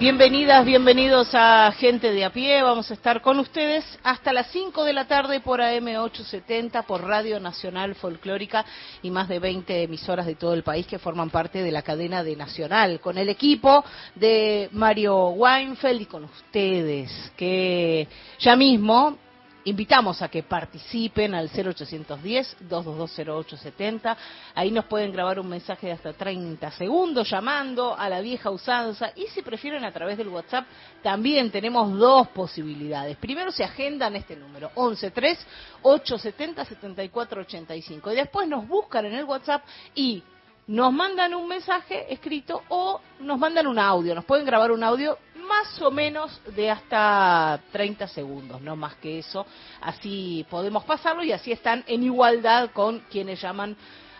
Bienvenidas, bienvenidos a Gente de a pie. Vamos a estar con ustedes hasta las 5 de la tarde por AM870, por Radio Nacional Folclórica y más de 20 emisoras de todo el país que forman parte de la cadena de Nacional, con el equipo de Mario Weinfeld y con ustedes, que ya mismo Invitamos a que participen al 0810-2220870. Ahí nos pueden grabar un mensaje de hasta 30 segundos llamando a la vieja usanza. Y si prefieren a través del WhatsApp, también tenemos dos posibilidades. Primero se agendan este número, 113-870-7485. Y después nos buscan en el WhatsApp y nos mandan un mensaje escrito o nos mandan un audio. Nos pueden grabar un audio más o menos de hasta 30 segundos, no más que eso. Así podemos pasarlo y así están en igualdad con quienes llaman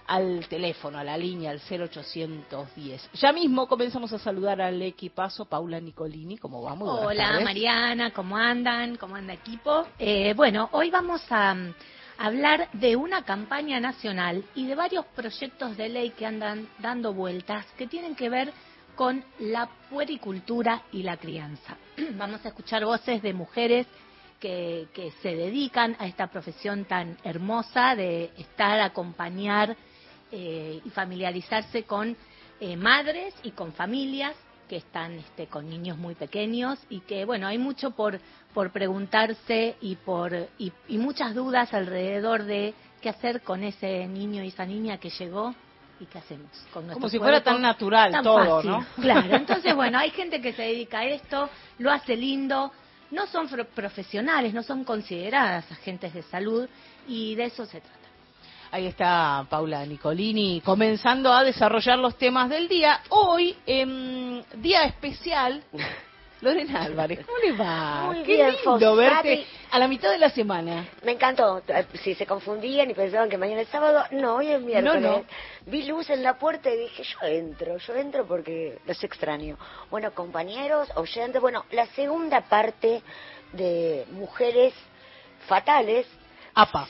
al teléfono, a la línea, al 0810. Ya mismo comenzamos a saludar al equipazo, Paula Nicolini, ¿cómo vamos? Hola Mariana, ¿cómo andan? ¿Cómo anda equipo? Eh, bueno, hoy vamos a hablar de una campaña nacional y de varios proyectos de ley que andan dando vueltas que tienen que ver con la puericultura y la crianza. Vamos a escuchar voces de mujeres que, se dedican a esta profesión tan hermosa de estar, acompañar eh, y familiarizarse con eh, madres y con familias que están este, con niños muy pequeños y que, bueno, hay mucho por, por preguntarse y, por, y muchas dudas alrededor de qué hacer con ese niño y esa niña que llegó ¿y qué hacemos? Con Como si fuera tan natural todo, ¿no? Claro, entonces bueno, hay gente que se dedica a esto, lo hace lindo, no son profesionales, no son consideradas agentes de salud y de eso se trata. Ahí está Paula Nicolini comenzando a desarrollar los temas del día. Hoy, en día especial, Lorena Álvarez, ¿cómo le va? Muy Qué bien, lindo verte a la mitad de la semana. Me encantó. Si se confundían y pensaban que mañana es sábado, no, hoy es miércoles. No, no. Vi luz en la puerta y dije, yo entro, yo entro porque los extraño. Bueno, compañeros, oyentes, bueno, la segunda parte de Mujeres Fatales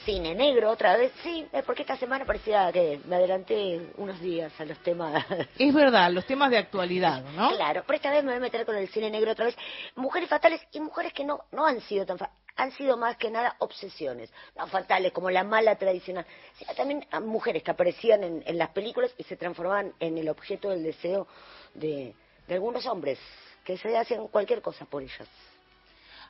Cine negro otra vez, sí, porque esta semana parecía que me adelanté unos días a los temas. Es verdad, los temas de actualidad, ¿no? Claro, pero esta vez me voy a meter con el cine negro otra vez. Mujeres fatales y mujeres que no, no han sido tan han sido más que nada obsesiones, no fatales como la mala tradicional, sino también mujeres que aparecían en, en las películas y se transformaban en el objeto del deseo de, de algunos hombres que se hacían cualquier cosa por ellas.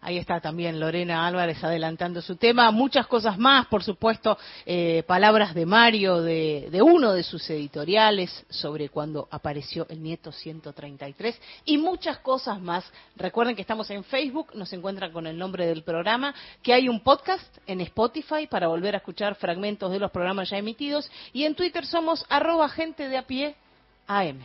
Ahí está también Lorena Álvarez adelantando su tema. Muchas cosas más, por supuesto, eh, palabras de Mario, de, uno de sus editoriales sobre cuando apareció el nieto 133 y muchas cosas más. Recuerden que estamos en Facebook, nos encuentran con el nombre del programa, que hay un podcast en Spotify para volver a escuchar fragmentos de los programas ya emitidos y en Twitter somos arroba gente de a pie AM.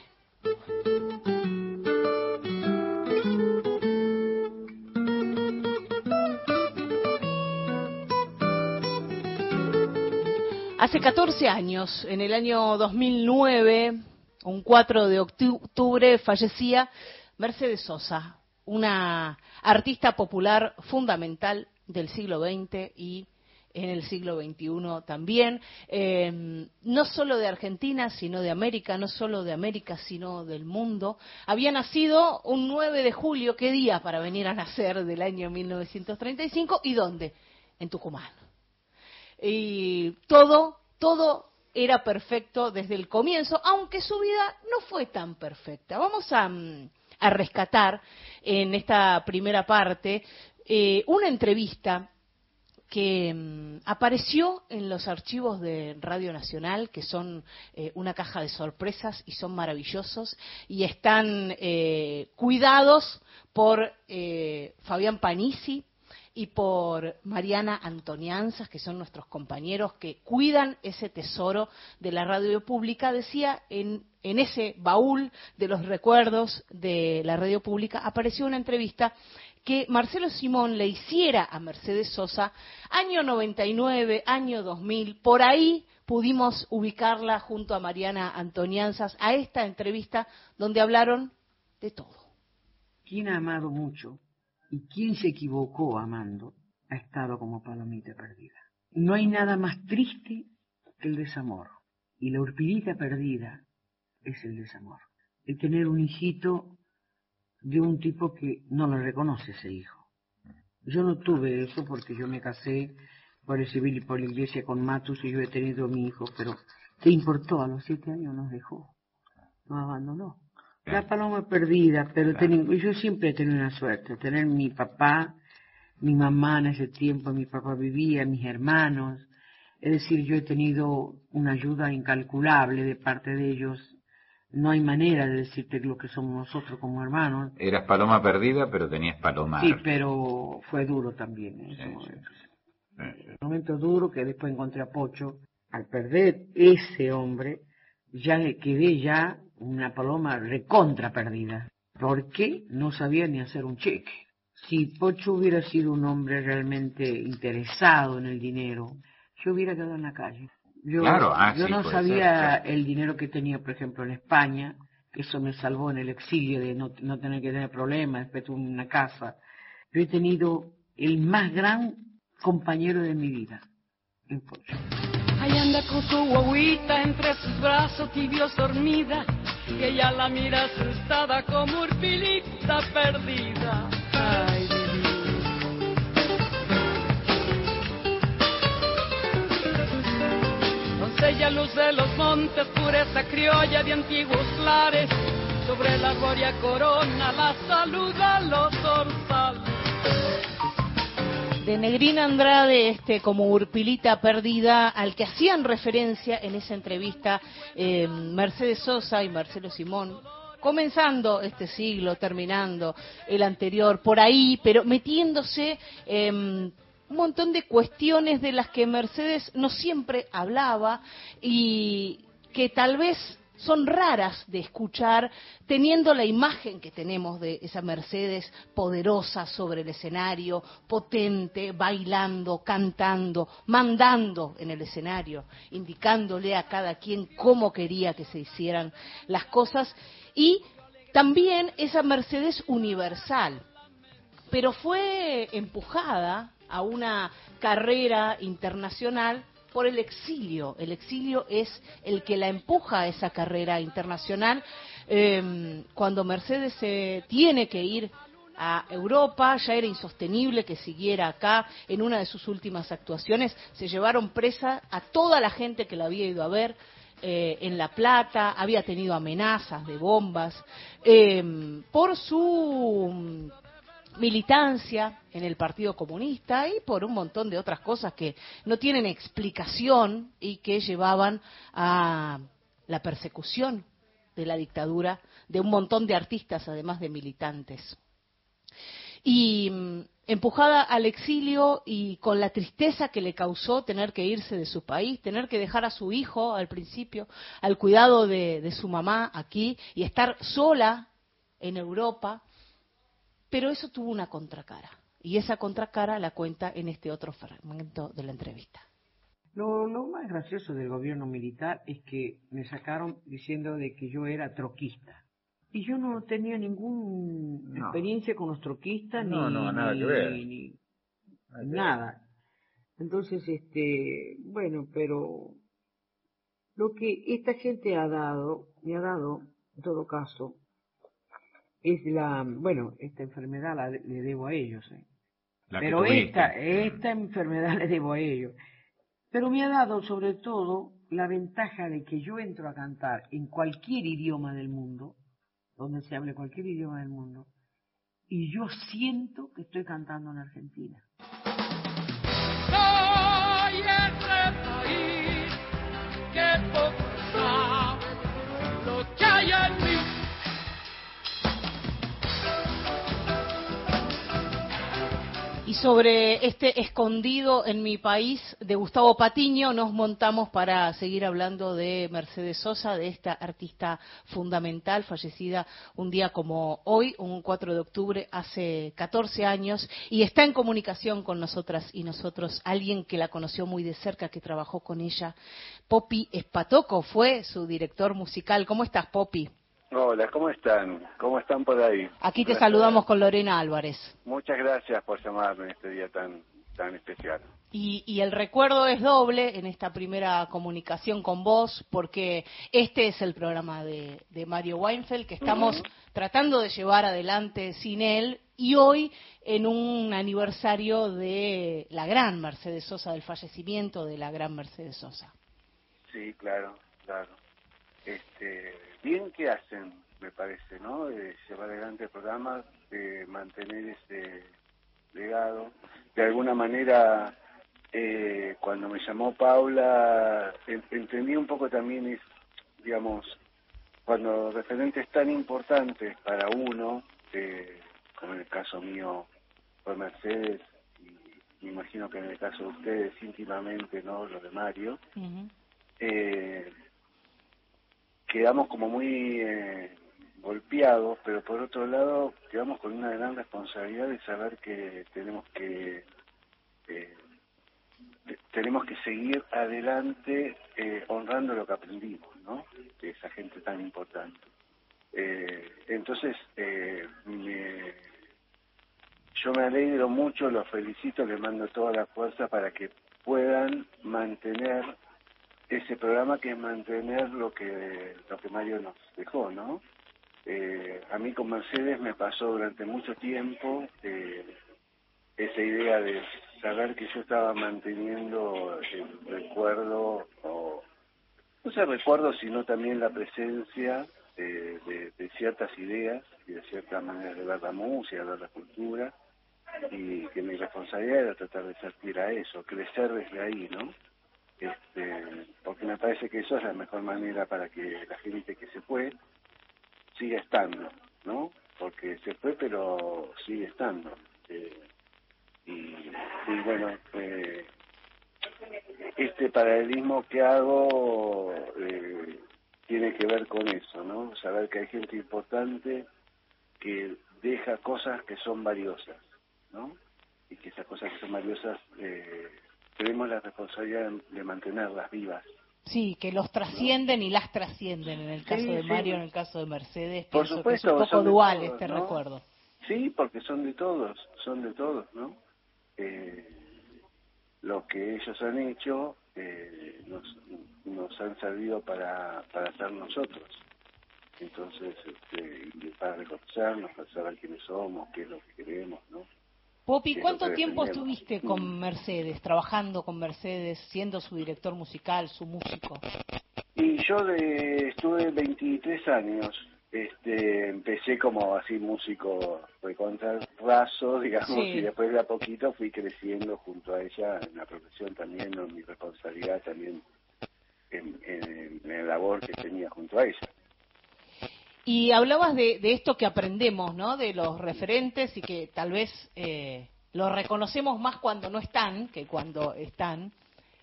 Hace 14 años, en el año 2009, un 4 de octubre, fallecía Mercedes Sosa, una artista popular fundamental del siglo XX y en el siglo XXI también, em, no solo de Argentina, sino de América, no solo de América, sino del mundo. Había nacido un 9 de julio, ¿qué día para venir a nacer del año 1935? ¿Y dónde? En Tucumán y todo, todo era perfecto desde el comienzo, aunque su vida no fue tan perfecta. Vamos a, mm, rescatar en esta primera parte eh, una entrevista que mm, apareció en los archivos de Radio Nacional, que son eh, una caja de sorpresas y son maravillosos, y están eh, cuidados por Fabián Panisi, y por Mariana Antonianzas, que son nuestros compañeros que cuidan ese tesoro de la radio pública, decía en, en ese baúl de los recuerdos de la radio pública, apareció una entrevista que Marcelo Simón le hiciera a Mercedes Sosa, año 99, año 2000, por ahí pudimos ubicarla junto a Mariana Antonianzas a esta entrevista donde hablaron de todo. Quien ha amado mucho y quien se equivocó amando ha estado como palomita perdida. No hay nada más triste que el desamor. Y la urpidita perdida es el desamor. El tener un hijito de un tipo que no lo reconoce ese hijo. Yo no tuve eso porque yo me casé por el civil y por la iglesia con Matus y yo he tenido mi hijo, pero ¿qué importó? A los siete años nos dejó, nos abandonó. La paloma perdida, pero yo siempre he tenido una suerte, tener mi papá, mi mamá en ese tiempo, mi papá vivía, mis hermanos, es decir, yo he tenido una ayuda incalculable de parte de ellos. No hay manera de decirte lo que somos nosotros como hermanos. Eras paloma perdida, pero tenías paloma. Sí, pero fue duro también. En un momento duro que después encontré a Pocho. Al perder ese hombre, ya quedé ya una paloma recontra perdida. Porque no sabía ni hacer un cheque. Si Pocho hubiera sido un hombre realmente interesado en el dinero, yo hubiera quedado en la calle. Yo, ah, yo no sabía el dinero que tenía, por ejemplo, en España, que eso me salvó en el exilio de no, no tener que tener problemas, después tuve una casa. Yo he tenido el más gran compañero de mi vida, en Pocho. Ahí anda con su guaguita entre sus brazos tibios dormida, y ella la mira asustada como urpilita perdida. Ay, Doncella luz de los montes, pureza criolla de antiguos lares, sobre la gloria corona la saluda los dorsales de Negrina Andrade, este, como Urpilita perdida, al que hacían referencia en esa entrevista eh, Mercedes Sosa y Marcelo Simón, comenzando este siglo, terminando el anterior, por ahí, pero metiéndose en un montón de cuestiones de las que Mercedes no siempre hablaba y que tal vez son raras de escuchar teniendo la imagen que tenemos de esa Mercedes poderosa sobre el escenario, potente, bailando, cantando, mandando en el escenario, indicándole a cada quien cómo quería que se hicieran las cosas. Y también esa Mercedes universal, pero fue empujada a una carrera internacional por el exilio. El exilio es el que la empuja a esa carrera internacional. Em, cuando Mercedes se tiene que ir a Europa, ya era insostenible que siguiera acá. En una de sus últimas actuaciones se llevaron presa a toda la gente que la había ido a ver. Eh, en La Plata, había tenido amenazas de bombas, em, por su militancia en el Partido Comunista y por un montón de otras cosas que no tienen explicación y que llevaban a la persecución de la dictadura de un montón de artistas, además de militantes. Y mm, empujada al exilio y con la tristeza que le causó tener que irse de su país, tener que dejar a su hijo al principio al cuidado de, de su mamá aquí y estar sola en Europa, pero eso tuvo una contracara. Y esa contracara la cuenta en este otro fragmento de la entrevista. Lo, más gracioso del gobierno militar es que me sacaron diciendo de que yo era troquista. Y yo no tenía ninguna experiencia con los troquistas, no, ni, no, nada que ver. ni nada. Entonces, este, bueno, pero lo que esta gente ha dado, me ha dado, en todo caso, es la, bueno, esta enfermedad la, le debo a ellos, ¿eh? pero esta, esta enfermedad le debo a ellos. Pero me ha dado sobre todo la ventaja de que yo entro a cantar en cualquier idioma del mundo, donde se hable cualquier idioma del mundo, y yo siento que estoy cantando en Argentina. Sobre este escondido en mi país de Gustavo Patiño nos montamos para seguir hablando de Mercedes Sosa, de esta artista fundamental, fallecida un día como hoy, un 4 de octubre, hace 14 años, y está en comunicación con nosotras y nosotros alguien que la conoció muy de cerca, que trabajó con ella. Poppy Espatoco fue su director musical. ¿Cómo estás, Poppy? Hola, ¿cómo están? ¿Cómo están por ahí? Aquí te Gracias. saludamos con Lorena Álvarez. Muchas gracias por llamarme en este día tan tan especial. Y, y el recuerdo es doble en esta primera comunicación con vos, porque este es el programa de, de Mario Weinfeld que estamos tratando de llevar adelante sin él y hoy en un aniversario de la gran Mercedes Sosa, del fallecimiento de la gran Mercedes Sosa. Sí, claro, claro. Este, bien que hacen, me parece, ¿no? De llevar adelante el programa, de mantener ese legado. De alguna manera, eh, cuando me llamó Paula, en- entendí un poco también, es, digamos, cuando referentes tan importantes para uno, eh, como en el caso mío fue Mercedes, y me imagino que en el caso de ustedes íntimamente, ¿no? Lo de Mario, eh, quedamos como muy eh, golpeados, pero por otro lado quedamos con una gran responsabilidad de saber que tenemos que eh, te- tenemos que seguir adelante eh, honrando lo que aprendimos, ¿no? De esa gente tan importante. Eh, entonces, eh, me- yo me alegro mucho, los felicito, les mando toda la fuerza para que puedan mantener ese programa que es mantener lo que lo que Mario nos dejó, ¿no? Eh, a mí con Mercedes me pasó durante mucho tiempo eh, esa idea de saber que yo estaba manteniendo el recuerdo, o no sé recuerdo, sino también la presencia de, de- de ciertas ideas y de ciertas maneras de ver la música, de ver la cultura, y que mi responsabilidad era tratar de servir a eso, crecer desde ahí, ¿no? Este, porque me parece que eso es la mejor manera para que la gente que se fue siga estando, ¿no? Porque se fue pero sigue estando. Eh, y, y bueno, eh, este paralelismo que hago eh, tiene que ver con eso, ¿no? Saber que hay gente importante que deja cosas que son valiosas, ¿no? Y que esas cosas que son valiosas eh, tenemos la responsabilidad de, de mantenerlas vivas. Sí, que los trascienden y las trascienden en el caso Sí, de sí. Mario, en el caso de Mercedes. Por supuesto, que es un poco dual todos, este ¿no? recuerdo. Sí, porque son de todos, son de todos, ¿no? Eh, lo que ellos han hecho eh, nos, nos han servido para, para ser nosotros. Entonces, este, para reconocernos, para saber quiénes somos, qué es lo que queremos, ¿no? Popi, ¿cuánto tiempo estuviste con Mercedes, trabajando con Mercedes, siendo su director musical, su músico? Y yo de, estuve 23 años. Este, empecé como así músico recontra raso, digamos, Sí. y después de a poquito fui creciendo junto a ella en la profesión también, en mi responsabilidad también en, en, en la labor que tenía junto a ella. Y hablabas de, de esto que aprendemos, ¿no? De los referentes y que tal vez eh, los reconocemos más cuando no están que cuando están.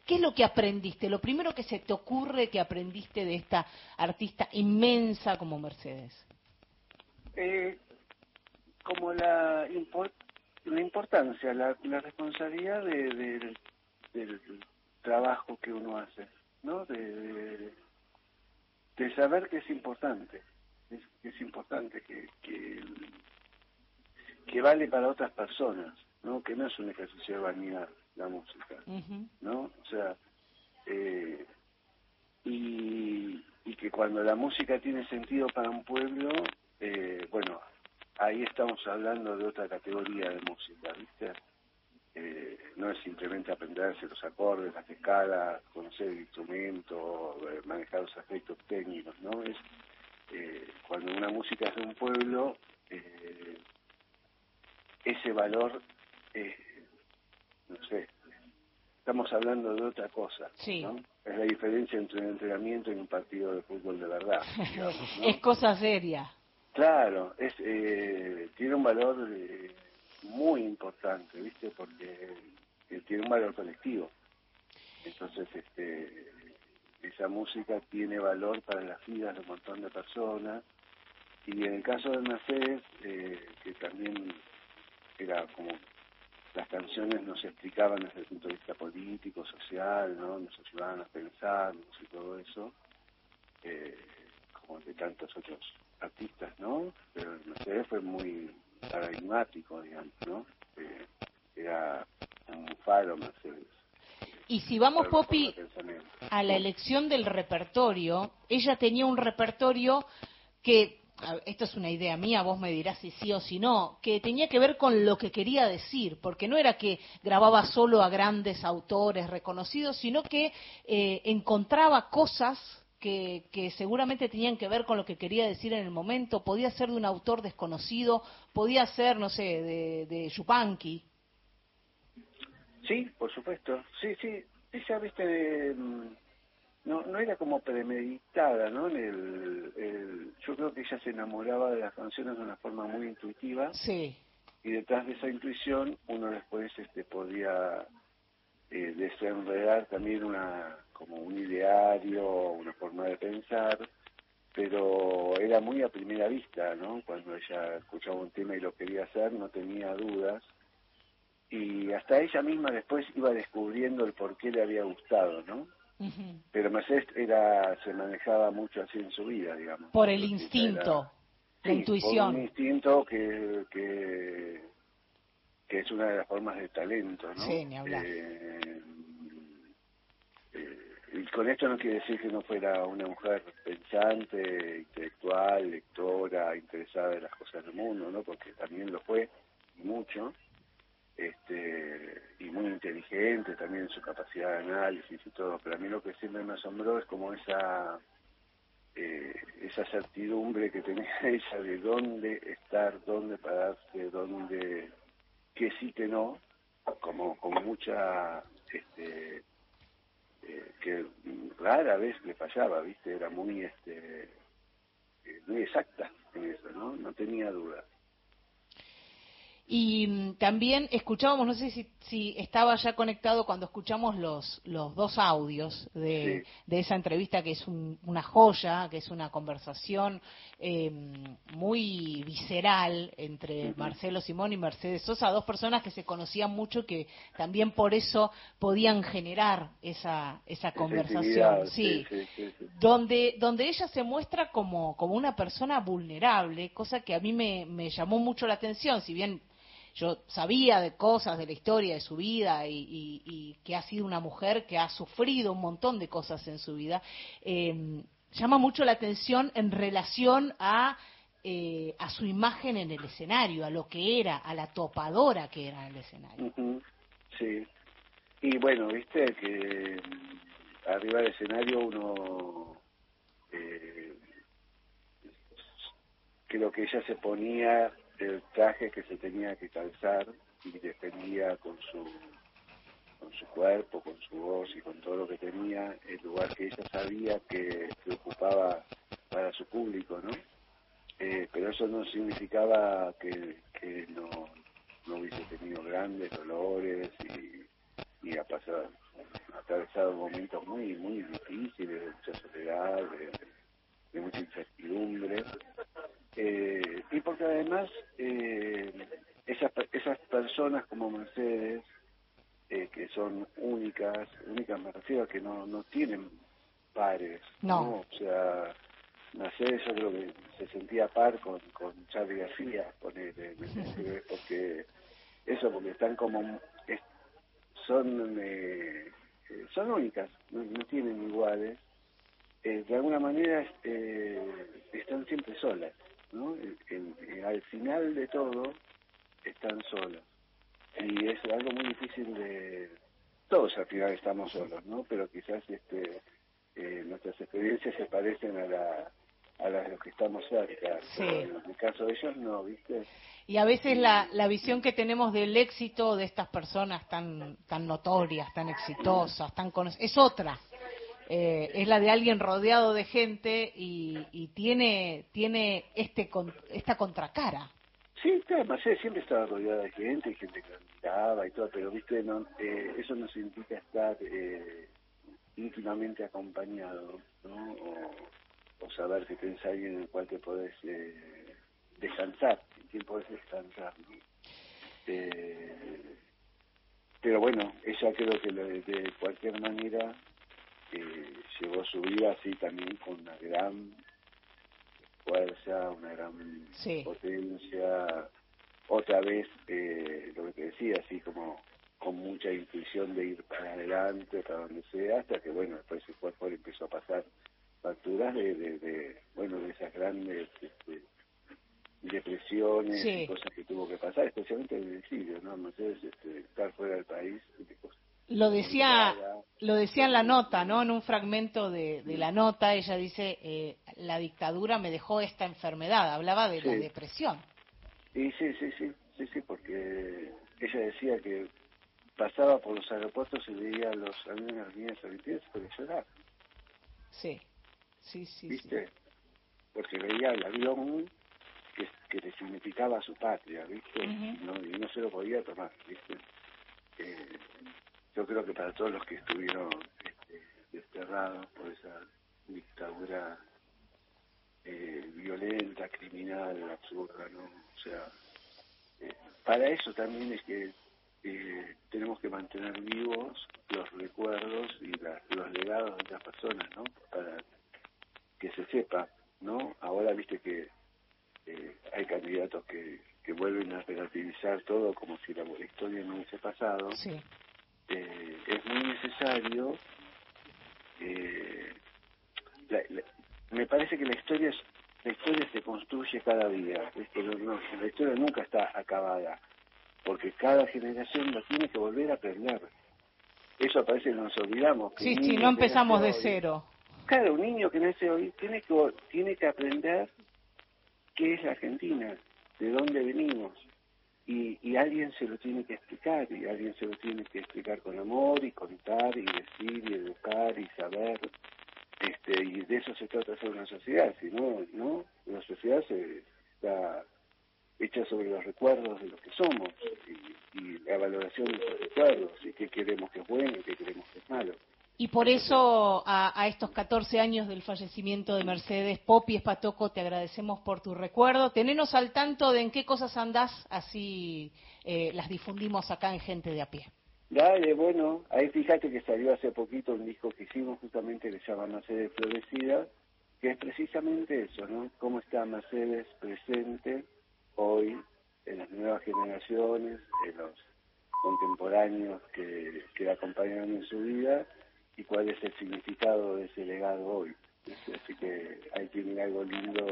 ¿Qué es lo que aprendiste? Lo primero que se te ocurre que aprendiste de esta artista inmensa como Mercedes. Eh, como la, impor- la importancia, la, la responsabilidad de, del- trabajo que uno hace, ¿no? De saber que es importante, es, es importante, que, que, que vale para otras personas, ¿no? Que no es un ejercicio de vanidad la música. ¿no? O sea, eh, y, y que cuando la música tiene sentido para un pueblo, eh, bueno, ahí estamos hablando de otra categoría de música, ¿viste? Eh, no es simplemente aprenderse los acordes, las escalas, conocer el instrumento, eh, manejar los aspectos técnicos, ¿no? Es eh, cuando una música es de un pueblo, eh, ese valor, eh, no sé, estamos hablando de otra cosa. Sí. ¿no? Es la diferencia entre un entrenamiento y un partido de fútbol de verdad. digamos, ¿no? Es cosa seria. Claro, es, eh, tiene un valor eh, muy importante, ¿viste? Porque tiene un valor colectivo. Entonces, este, esa música tiene valor para las vidas de un montón de personas. Y en el caso de Mercedes, eh, que también era como las canciones nos explicaban desde el punto de vista político, social, ¿no? Nos ayudaban a pensar y todo eso, eh, como de tantos otros artistas, ¿no? Pero Mercedes fue muy paradigmático, digamos, ¿no? Eh, era un faro Mercedes. Y si vamos, Poppy, a la elección del repertorio, ella tenía un repertorio que, esto es una idea mía, vos me dirás si sí o si no, que tenía que ver con lo que quería decir, porque no era que grababa solo a grandes autores reconocidos, sino que eh, encontraba cosas que, que seguramente tenían que ver con lo que quería decir en el momento, podía ser de un autor desconocido, podía ser, no sé, de, de Yupanqui. Sí, por supuesto. Sí, sí. Ella, viste, mm, no, no era como premeditada, ¿no? En el, el- yo creo que ella se enamoraba de las canciones de una forma muy intuitiva Sí. y detrás de esa intuición uno después este, podía eh, desenredar también una como un ideario, una forma de pensar, pero era muy a primera vista, ¿no? Cuando ella escuchaba un tema y lo quería hacer, no tenía dudas y hasta ella misma después iba descubriendo el por qué le había gustado, ¿no? Pero Mercedes era, se manejaba mucho así en su vida, digamos. Por el Era- instinto, la Sí, intuición. por un instinto que, que, que es una de las formas de talento, ¿no? Sí, ni hablar. Eh, eh, y con esto no quiere decir que no fuera una mujer pensante, intelectual, lectora, interesada en las cosas del mundo, ¿no? Porque también lo fue, y mucho, este, y muy inteligente también en su capacidad de análisis y todo. Pero a mí lo que siempre me asombró es como esa eh, esa certidumbre que tenía ella de dónde estar, dónde pararse, dónde, que sí, que no, como con mucha, este, eh, que rara vez le fallaba, ¿viste? Era muy, este, eh, muy exacta en eso, ¿no? No tenía duda. Y mm, también escuchábamos, no sé si, si estaba ya conectado cuando escuchamos los, los dos audios de, Sí. de esa entrevista, que es un- una joya, que es una conversación eh, muy visceral entre Ujú. Marcelo Simón y Mercedes Sosa, dos personas que se conocían mucho y que también por eso podían generar esa, esa conversación. sí. donde, donde ella se muestra como, como una persona vulnerable, cosa que a mí me, me llamó mucho la atención, si bien yo sabía de cosas de la historia de su vida y, que ha sido una mujer que ha sufrido un montón de cosas en su vida, eh, llama mucho la atención en relación a, eh, a su imagen en el escenario, a lo que era, a la topadora que era en el escenario. Sí. Y bueno, viste que mm, arriba del escenario uno eh, creo que ella se ponía el traje que se tenía que calzar y defendía con su con su cuerpo, con su voz y con todo lo que tenía el lugar que ella sabía que, que ocupaba para su público, ¿no? Eh, pero eso no significaba que, que no, no hubiese tenido grandes dolores y, y ha pasado, ha atravesado momentos muy, muy difíciles, de mucha soledad, de, de mucha incertidumbre. Eh, y porque además eh, esas, esas personas como Mercedes, eh, que son únicas, únicas me refiero a que no, no tienen pares, No. O sea, Mercedes yo creo que se sentía par con, con Charlie García, ¿me entendés? porque eso, porque están como, es- son, eh, son únicas, no, no tienen iguales, eh, de alguna manera eh, están siempre solas, ¿no? En- en- en- al final de todo están solas. Y es algo muy difícil de... Todos al final estamos solos, ¿no? Pero quizás este eh, nuestras experiencias se parecen a, la, a las de los que estamos cerca. Sí. Pero en el caso de ellos no, ¿viste? Y a veces la, la visión que tenemos del éxito de estas personas tan, tan notorias, tan exitosas, tan es otra. Eh, es la de alguien rodeado de gente y, y tiene, tiene este con- esta contracara. Sí, claro, Mercedes siempre estaba rodeada de gente, gente que la miraba y todo, pero viste, no, eh, eso no significa estar eh, íntimamente acompañado, ¿no? O, saber que tenés alguien en el cual te podés eh, descansar, en quien podés descansar, ¿no? Eh, pero bueno, ella creo que de cualquier manera eh, llevó su vida así también con una gran fuerza, una gran Sí. potencia, otra vez eh, lo que te decía, así como con mucha intuición de ir para adelante, para donde sea, hasta que bueno, después el cuerpo le empezó a pasar facturas de, de, de, bueno, de esas grandes este, depresiones Sí. y cosas que tuvo que pasar, especialmente el exilio, ¿no? Entonces, este, estar fuera del país, y cosas. Lo decía, lo decía en la nota, ¿no? En un fragmento de, de la nota, ella dice, eh, la dictadura me dejó esta enfermedad, hablaba de la depresión. Y sí, sí, sí, sí, sí, porque ella decía que pasaba por los aeropuertos y veía a los aviones las líneas argentinas por llorar, Sí, sí, sí. sí. ¿viste? Porque veía el avión que, que le significaba a su patria, ¿viste? No, y no se lo podía tomar, ¿viste? Eh, yo creo que para todos los que estuvieron este, desterrados por esa dictadura eh, violenta, criminal, absurda, ¿no? O sea, eh, para eso también es que eh, tenemos que mantener vivos los recuerdos y la- los legados de las personas, ¿no? Para que se sepa, ¿no? Ahora viste que eh, hay candidatos que, que vuelven a relativizar todo como si la historia no hubiese pasado. Sí. Eh, es muy necesario eh, la- la- me parece que la historia es- la historia se construye cada día ¿viste? No- no, la historia nunca está acabada porque cada generación lo tiene que volver a aprender eso parece que nos olvidamos que Sí, sí, no empezamos de hoy- cero. Claro, un niño que nace hoy tiene que, tiene que aprender qué es la Argentina, de dónde venimos. Y, y alguien se lo tiene que explicar, y alguien se lo tiene que explicar con amor, y contar, y decir, y educar, y saber. este Y de eso se trata hacer una sociedad, si no, ¿no? Una sociedad se, está hecha sobre los recuerdos de lo que somos, y, y la valoración de esos recuerdos, y qué queremos que es bueno, y qué queremos que es malo. Y por eso, a, estos 14 años del fallecimiento de Mercedes, Popi Espatoco, te agradecemos por tu recuerdo. Tenenos al tanto de en qué cosas andás, así eh, las difundimos acá en Gente de a pie. Dale, bueno, ahí fíjate que salió hace poquito un disco que hicimos justamente que se llama Mercedes Florecida, que es precisamente eso, ¿no? Cómo está Mercedes presente hoy en las nuevas generaciones, en los contemporáneos que, que la acompañan en su vida y cuál es el significado de ese legado hoy. Así que ahí tienen algo lindo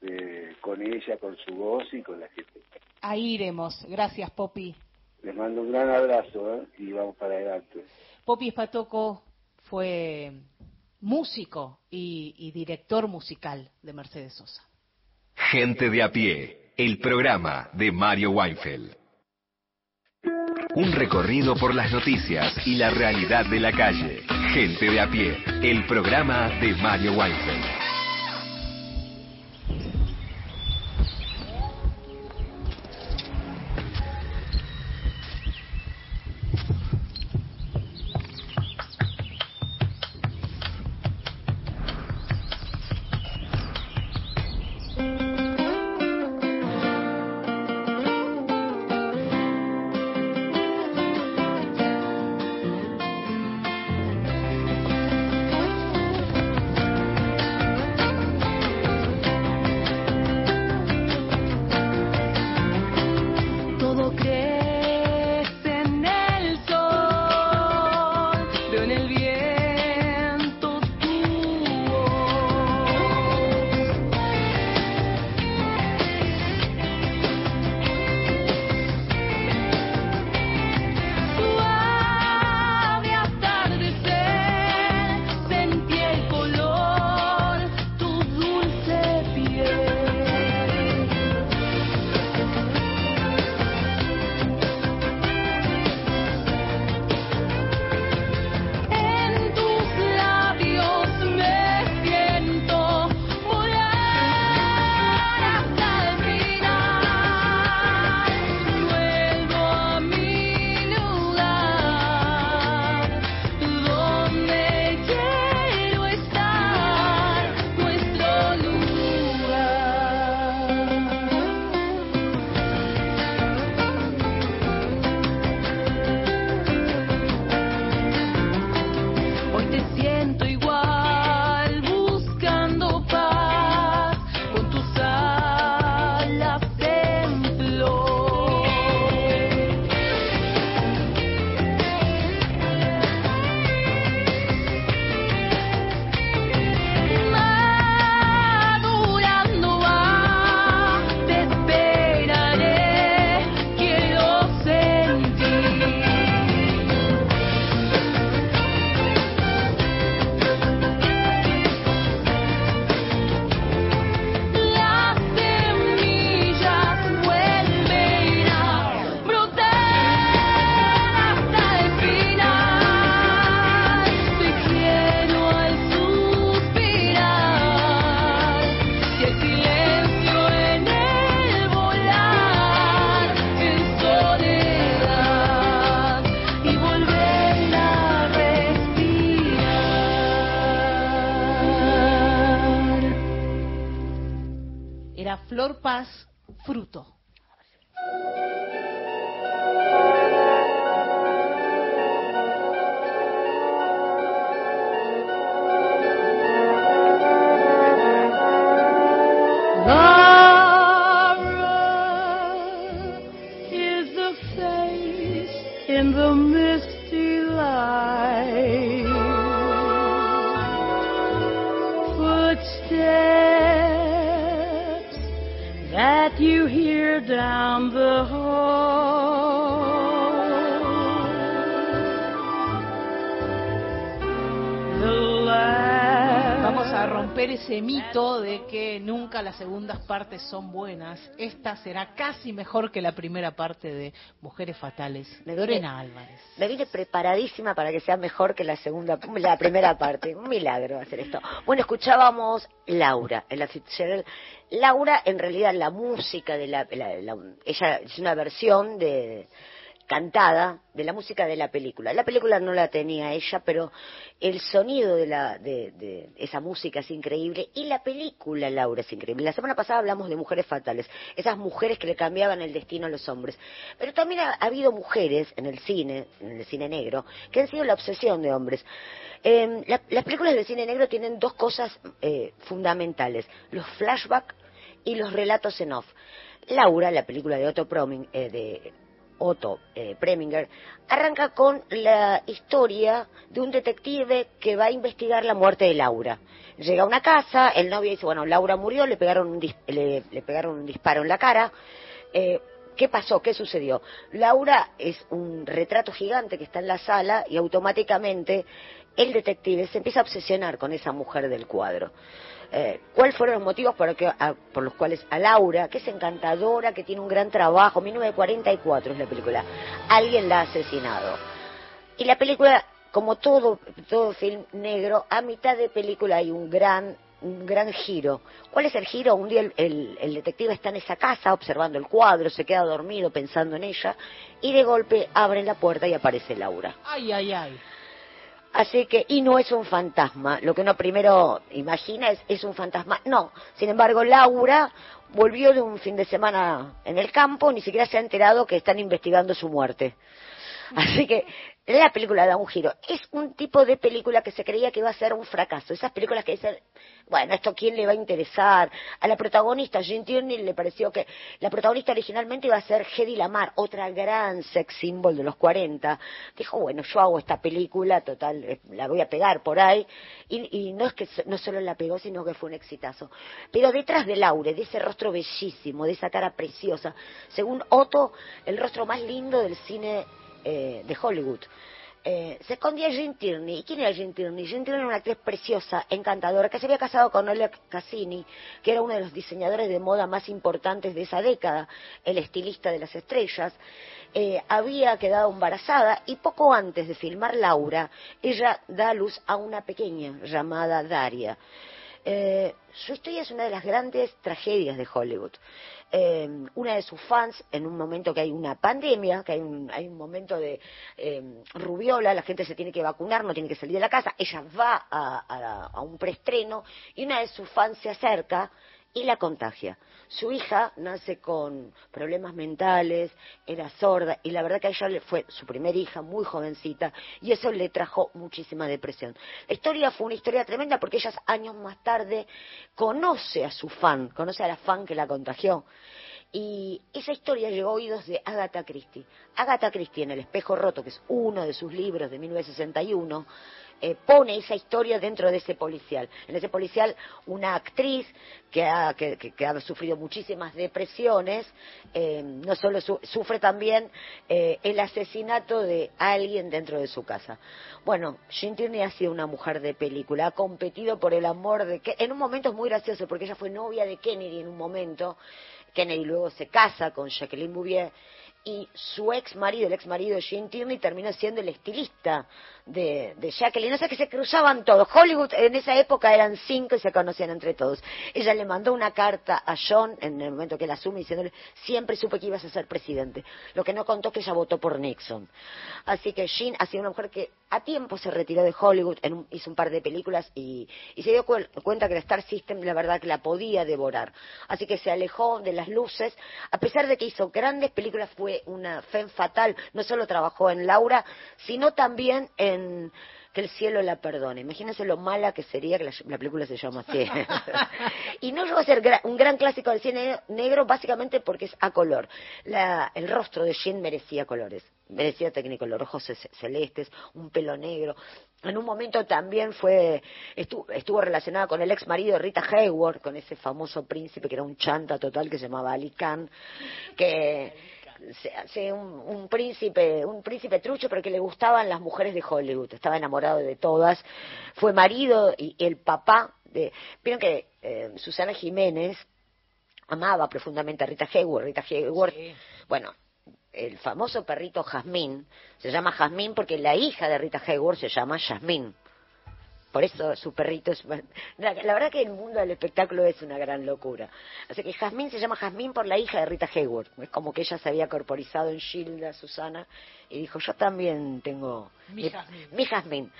de- con ella, con su voz y con la gente. Ahí iremos. Gracias, Popi. Les mando un gran abrazo ¿eh? y vamos para adelante. Popi Espatoco fue músico y, y director musical de Mercedes Sosa. Gente de a pie, el programa de Mario Weinfeld. Un recorrido por las noticias y la realidad de la calle. Gente de a pie, el programa de Mario Weinfeld. Partes son buenas. Esta será casi mejor que la primera parte de Mujeres Fatales. Me Lorena vine- Álvarez. Me vine preparadísima para que sea mejor que la segunda, la primera parte. Un milagro hacer esto. Bueno, escuchábamos Laura, en la Fitzgerald. Laura, en realidad, la música de la, la- la- ella es una versión de cantada de la música de la película. La película no la tenía ella, pero el sonido de, la, de, de esa música es increíble y la película, Laura, es increíble. La semana pasada hablamos de mujeres fatales, esas mujeres que le cambiaban el destino a los hombres. Pero también ha, ha habido mujeres en el cine, en el cine negro, que han sido la obsesión de hombres. La- las películas del cine negro tienen dos cosas eh, fundamentales, los flashbacks y los relatos en off. Laura, la película de Otto Preminger, eh, de Otto eh, Preminger, arranca con la historia de un detective que va a investigar la muerte de Laura. Llega a una casa, el novio dice, bueno, Laura murió, le pegaron un, dis- le, le pegaron un disparo en la cara. Eh, ¿Qué pasó? ¿Qué sucedió? Laura es un retrato gigante que está en la sala y automáticamente el detective se empieza a obsesionar con esa mujer del cuadro. Eh, ¿Cuáles fueron los motivos por, que- por los cuales a Laura, que es encantadora, que tiene un gran trabajo, 1944 es la película, alguien la ha asesinado? Y la película, como todo, todo film negro, a mitad de película hay un gran, un gran giro. ¿Cuál es el giro? Un día el, el- el detective está en esa casa observando el cuadro, se queda dormido pensando en ella, y de golpe abren la puerta y aparece Laura. Ay, ay, ay. Así que, y no es un fantasma, lo que uno primero imagina es, es un fantasma. No, sin embargo, Laura volvió de un fin de semana en el campo, ni siquiera se ha enterado que están investigando su muerte. Así que la película da un giro. Es un tipo de película que se creía que iba a ser un fracaso. Esas películas que dicen, bueno, ¿esto quién le va a interesar? A la protagonista, Jean Tierney, le pareció que la protagonista originalmente iba a ser Hedy Lamar, otra gran sex symbol de los 40. Dijo, bueno, yo hago esta película, total, eh, la voy a pegar por ahí. Y, y no es que no solo la pegó, sino que fue un exitazo. Pero detrás de Laure, de ese rostro bellísimo, de esa cara preciosa, según Otto, el rostro más lindo del cine eh, de Hollywood. Eh, se escondía Jean Tierney. ¿Y quién era Jean Tierney? Jean Tierney era una actriz preciosa, encantadora, que se había casado con Oleg Cassini, que era uno de los diseñadores de moda más importantes de esa década, el estilista de las estrellas. Eh, había quedado embarazada y poco antes de filmar Laura, ella da luz a una pequeña llamada Daria. Eh, su historia es una de las grandes tragedias de Hollywood. Eh, una de sus fans, en un momento que hay una pandemia, que hay un, hay un momento de eh, rubiola, la gente se tiene que vacunar, no tiene que salir de la casa, ella va a, a- a un preestreno y una de sus fans se acerca y la contagia. Su hija nace con problemas mentales, era sorda y la verdad que a ella fue su primera hija muy jovencita y eso le trajo muchísima depresión. La historia fue una historia tremenda porque ella años más tarde conoce a su fan, conoce a la fan que la contagió. Y esa historia llegó a oídos de Agatha Christie. Agatha Christie en El espejo roto, que es uno de sus libros de 1961, eh, pone esa historia dentro de ese policial. En ese policial, una actriz que ha, que, ha sufrido muchísimas depresiones, eh, no solo su- sufre también eh, el asesinato de alguien dentro de su casa. Bueno, Jean ha sido una mujer de película, ha competido por el amor de en un momento es muy gracioso porque ella fue novia de Kennedy en un momento, Kennedy luego se casa con Jacqueline Bouvier y su ex marido, el ex marido de Jean Tierney, terminó siendo el estilista de, de Jacqueline. O sea que se cruzaban todos. Hollywood en esa época eran cinco y se conocían entre todos. Ella le mandó una carta a John en el momento que él asume diciéndole, siempre supe que ibas a ser presidente. Lo que no contó que ella votó por Nixon. Así que Jean ha sido una mujer que a tiempo se retiró de Hollywood, en un- hizo un par de películas y, y se dio cu- cuenta que la Star System la verdad que la podía devorar. Así que se alejó de las luces, a pesar de que hizo grandes películas, fue una fe fatal, no solo trabajó en Laura, sino también en que el cielo la perdone. Imagínense lo mala que sería que la, la película se llama así. y no llegó a ser gra- un gran clásico del cine negro básicamente porque es a color. La- el rostro de Jean merecía colores, merecía Technicolor, ojos ce- celestes, un pelo negro. En un momento también fue estuvo, estuvo relacionada con el ex marido de Rita Hayworth, con ese famoso príncipe que era un chanta total que se llamaba Ali Khan, que se- se- un, un príncipe un príncipe trucho pero que le gustaban las mujeres de Hollywood estaba enamorado de todas. Fue marido y, el papá de vieron que eh, Susana Jiménez amaba profundamente a Rita Hayworth Rita Hayworth bueno el famoso perrito Jazmín se llama Jazmín porque la hija de Rita Hayworth se llama Jazmín por eso su perrito es... La, la verdad que el mundo del espectáculo es una gran locura. Así que Jazmín se llama Jazmín por la hija de Rita Hayworth. Es como que ella se había corporizado en Gilda, Susana, y dijo, yo también tengo... Mi. Mi Jazmín.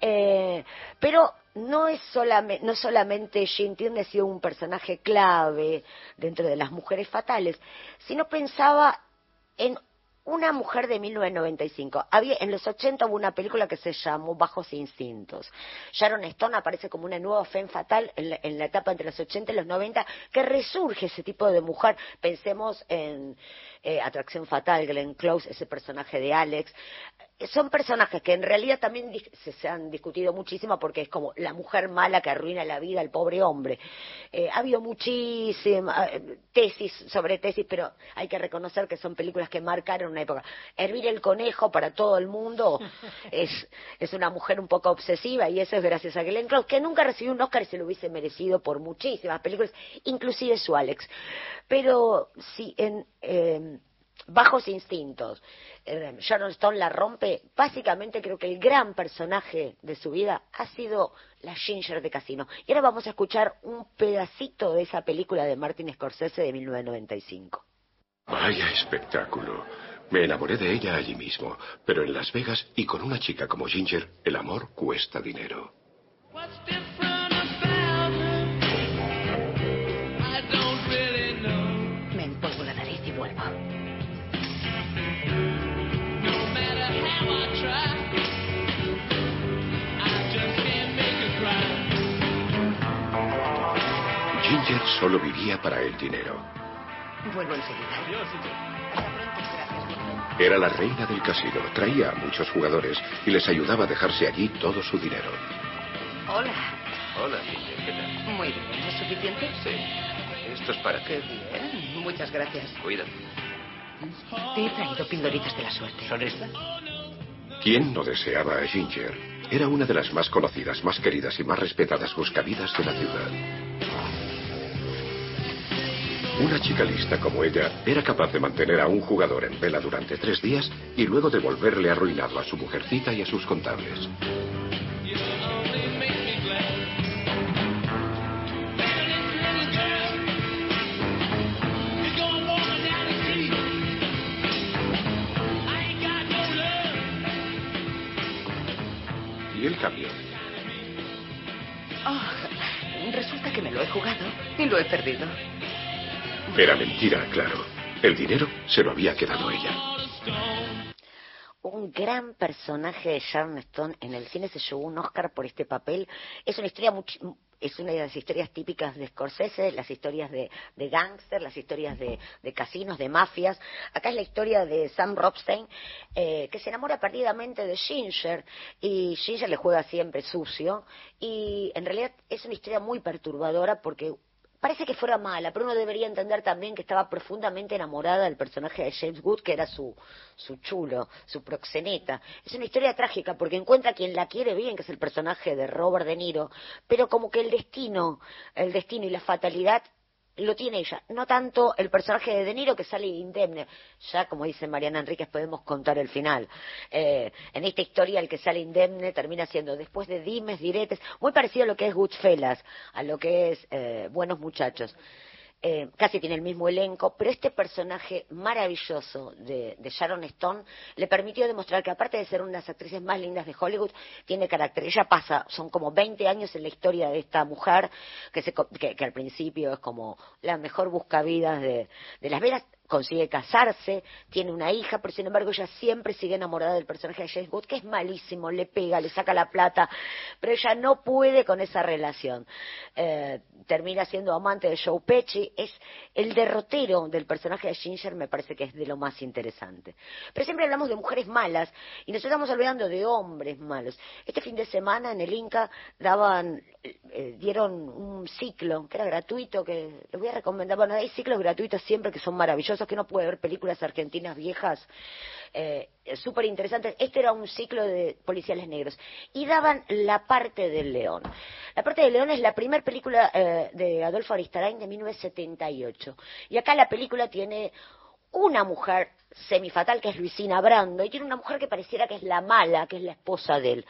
Eh, pero no es solamente, no solamente Jean Tierney ha sido un personaje clave dentro de las mujeres fatales, sino pensaba en una mujer de 1995. Había, en los 80 hubo una película que se llamó Bajos Instintos. Sharon Stone aparece como una nueva femme fatal en la, en la etapa entre los 80 y los 90, que resurge ese tipo de mujer. Pensemos en eh, Atracción Fatal, Glenn Close, ese personaje de Alex. Son personajes que en realidad también se, se han discutido muchísimo porque es como la mujer mala que arruina la vida al pobre hombre. Eh, ha habido muchísimas eh, tesis sobre tesis, pero hay que reconocer que son películas que marcaron una época. Hervir el conejo para todo el mundo es, es una mujer un poco obsesiva y eso es gracias a Glenn Close, que nunca recibió un Oscar y se lo hubiese merecido por muchísimas películas, inclusive su Alex. Pero sí, en... eh, Bajos instintos. Eh, Sharon Stone la rompe. Básicamente creo que el gran personaje de su vida ha sido la Ginger de Casino. Y ahora vamos a escuchar un pedacito de esa película de Martin Scorsese de 1995. Vaya espectáculo. Me enamoré de ella allí mismo, pero en Las Vegas y con una chica como Ginger, el amor cuesta dinero. Solo vivía para el dinero. Vuelvo enseguida. Era la reina del casino, traía a muchos jugadores y les ayudaba a dejarse allí todo su dinero. Hola. Hola, Ginger, ¿qué tal? Muy bien. ¿Es suficiente? Sí. Esto es para Qué ti. bien. Muchas gracias. Cuídate. Te he traído pildoritas de la suerte. ¿Son estas? ¿Quién no deseaba a Ginger? Era una de las más conocidas, más queridas y más respetadas buscavidas de la ciudad. Una chica lista como ella era capaz de mantener a un jugador en vela durante tres días y luego devolverle arruinado a su mujercita y a sus contables. Y el cambio. Oh, resulta que me lo he jugado y lo he perdido. Era mentira, claro. El dinero se lo había quedado ella. Un gran personaje de Sharon Stone en el cine se llevó un Oscar por este papel. Es una historia es una de las historias típicas de Scorsese, las historias de, de gángster, las historias de, de casinos, de mafias. Acá es la historia de Sam Robstein, eh, que se enamora perdidamente de Ginger, y Ginger le juega siempre sucio, y en realidad es una historia muy perturbadora porque parece que fuera mala, pero uno debería entender también que estaba profundamente enamorada del personaje de James Wood, que era su, su chulo, su proxeneta. Es una historia trágica porque encuentra a quien la quiere bien, que es el personaje de Robert De Niro, pero como que el destino, el destino y la fatalidad lo tiene ella, no tanto el personaje de De Niro que sale indemne. Ya, como dice Mariana Enríquez, podemos contar el final. Eh, en esta historia, el que sale indemne termina siendo, después de dimes, diretes, muy parecido a lo que es Goodfellas, a lo que es eh, Buenos Muchachos. Eh, casi tiene el mismo elenco, pero este personaje maravilloso de, Sharon Stone le permitió demostrar que aparte de ser una de las actrices más lindas de Hollywood, tiene carácter. Ella pasa, son como 20 años en la historia de esta mujer, que, se, que, al principio es como la mejor buscavidas de, de Las Vegas, consigue casarse, tiene una hija, pero sin embargo ella siempre sigue enamorada del personaje de James Wood, que es malísimo, le pega, le saca la plata, pero ella no puede con esa relación. Eh, termina siendo amante de Joe es el derrotero del personaje de Ginger, me parece que es de lo más interesante. Pero siempre hablamos de mujeres malas y nos estamos olvidando de hombres malos. Este fin de semana en el Inca daban, eh, dieron un ciclo que era gratuito, que les voy a recomendar, bueno, hay ciclos gratuitos siempre que son maravillosos que no puede ver películas argentinas viejas eh, súper interesantes. Este era un ciclo de policiales negros. Y daban La parte del león. La parte del león es la primera película eh, de Adolfo Aristarain de 1978. Y acá la película tiene una mujer semifatal que es Luisina Brando y tiene una mujer que pareciera que es la mala, que es la esposa de él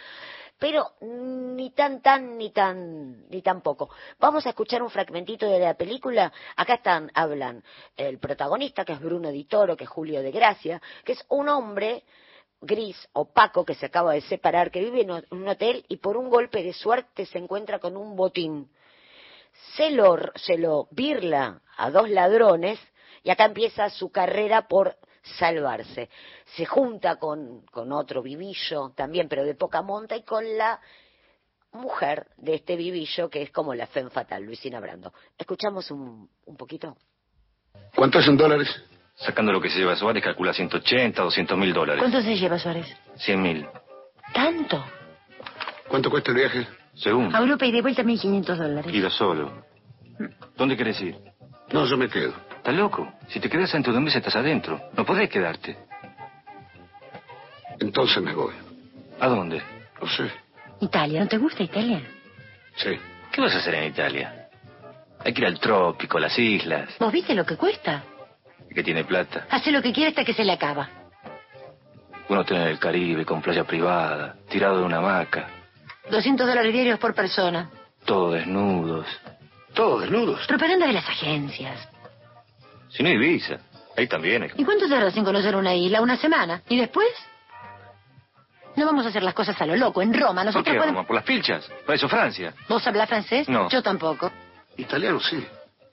pero ni tan tan ni tan ni tan poco. Vamos a escuchar un fragmentito de la película. Acá están hablan el protagonista que es Bruno Di Toro, que es Julio de Gracia, que es un hombre gris, opaco, que se acaba de separar, que vive en un hotel y por un golpe de suerte se encuentra con un botín. Se lo, se lo birla a dos ladrones y acá empieza su carrera por salvarse. Se junta con, con otro vivillo también, pero de poca monta, y con la mujer de este vivillo que es como la Femme Fatal, Luisina Brando. ¿Escuchamos un, un poquito? ¿Cuánto es en dólares? Sacando lo que se lleva Suárez, calcula 180, 200 mil dólares. ¿Cuánto se lleva Suárez? 100 mil. ¿Tanto? ¿Cuánto cuesta el viaje? Según. A Europa y de vuelta 1.500 dólares. Ido solo. ¿Dónde quieres ir? No, yo me quedo. ¿Estás loco? Si te quedas dentro de un mes estás adentro. No podés quedarte. Entonces me voy. ¿A dónde? No sé. Italia, ¿no te gusta Italia? Sí. ¿Qué vas a hacer en Italia? Hay que ir al trópico, a las islas. ¿Vos viste lo que cuesta? Que tiene plata. Hace lo que quiere hasta que se le acaba. Uno tiene el Caribe con playa privada, tirado de una hamaca. 200 dólares diarios por persona. Todos desnudos. ¿Todos desnudos? Propaganda de las agencias. Si no hay visa. Ahí también hay... ¿Y cuánto tardas en conocer una isla? ¿Una semana? ¿Y después? No vamos a hacer las cosas a lo loco. En Roma nosotros ¿Por qué podemos... Roma? ¿Por las pilchas? ¿Para eso Francia? ¿Vos hablas francés? No. Yo tampoco. Italiano sí.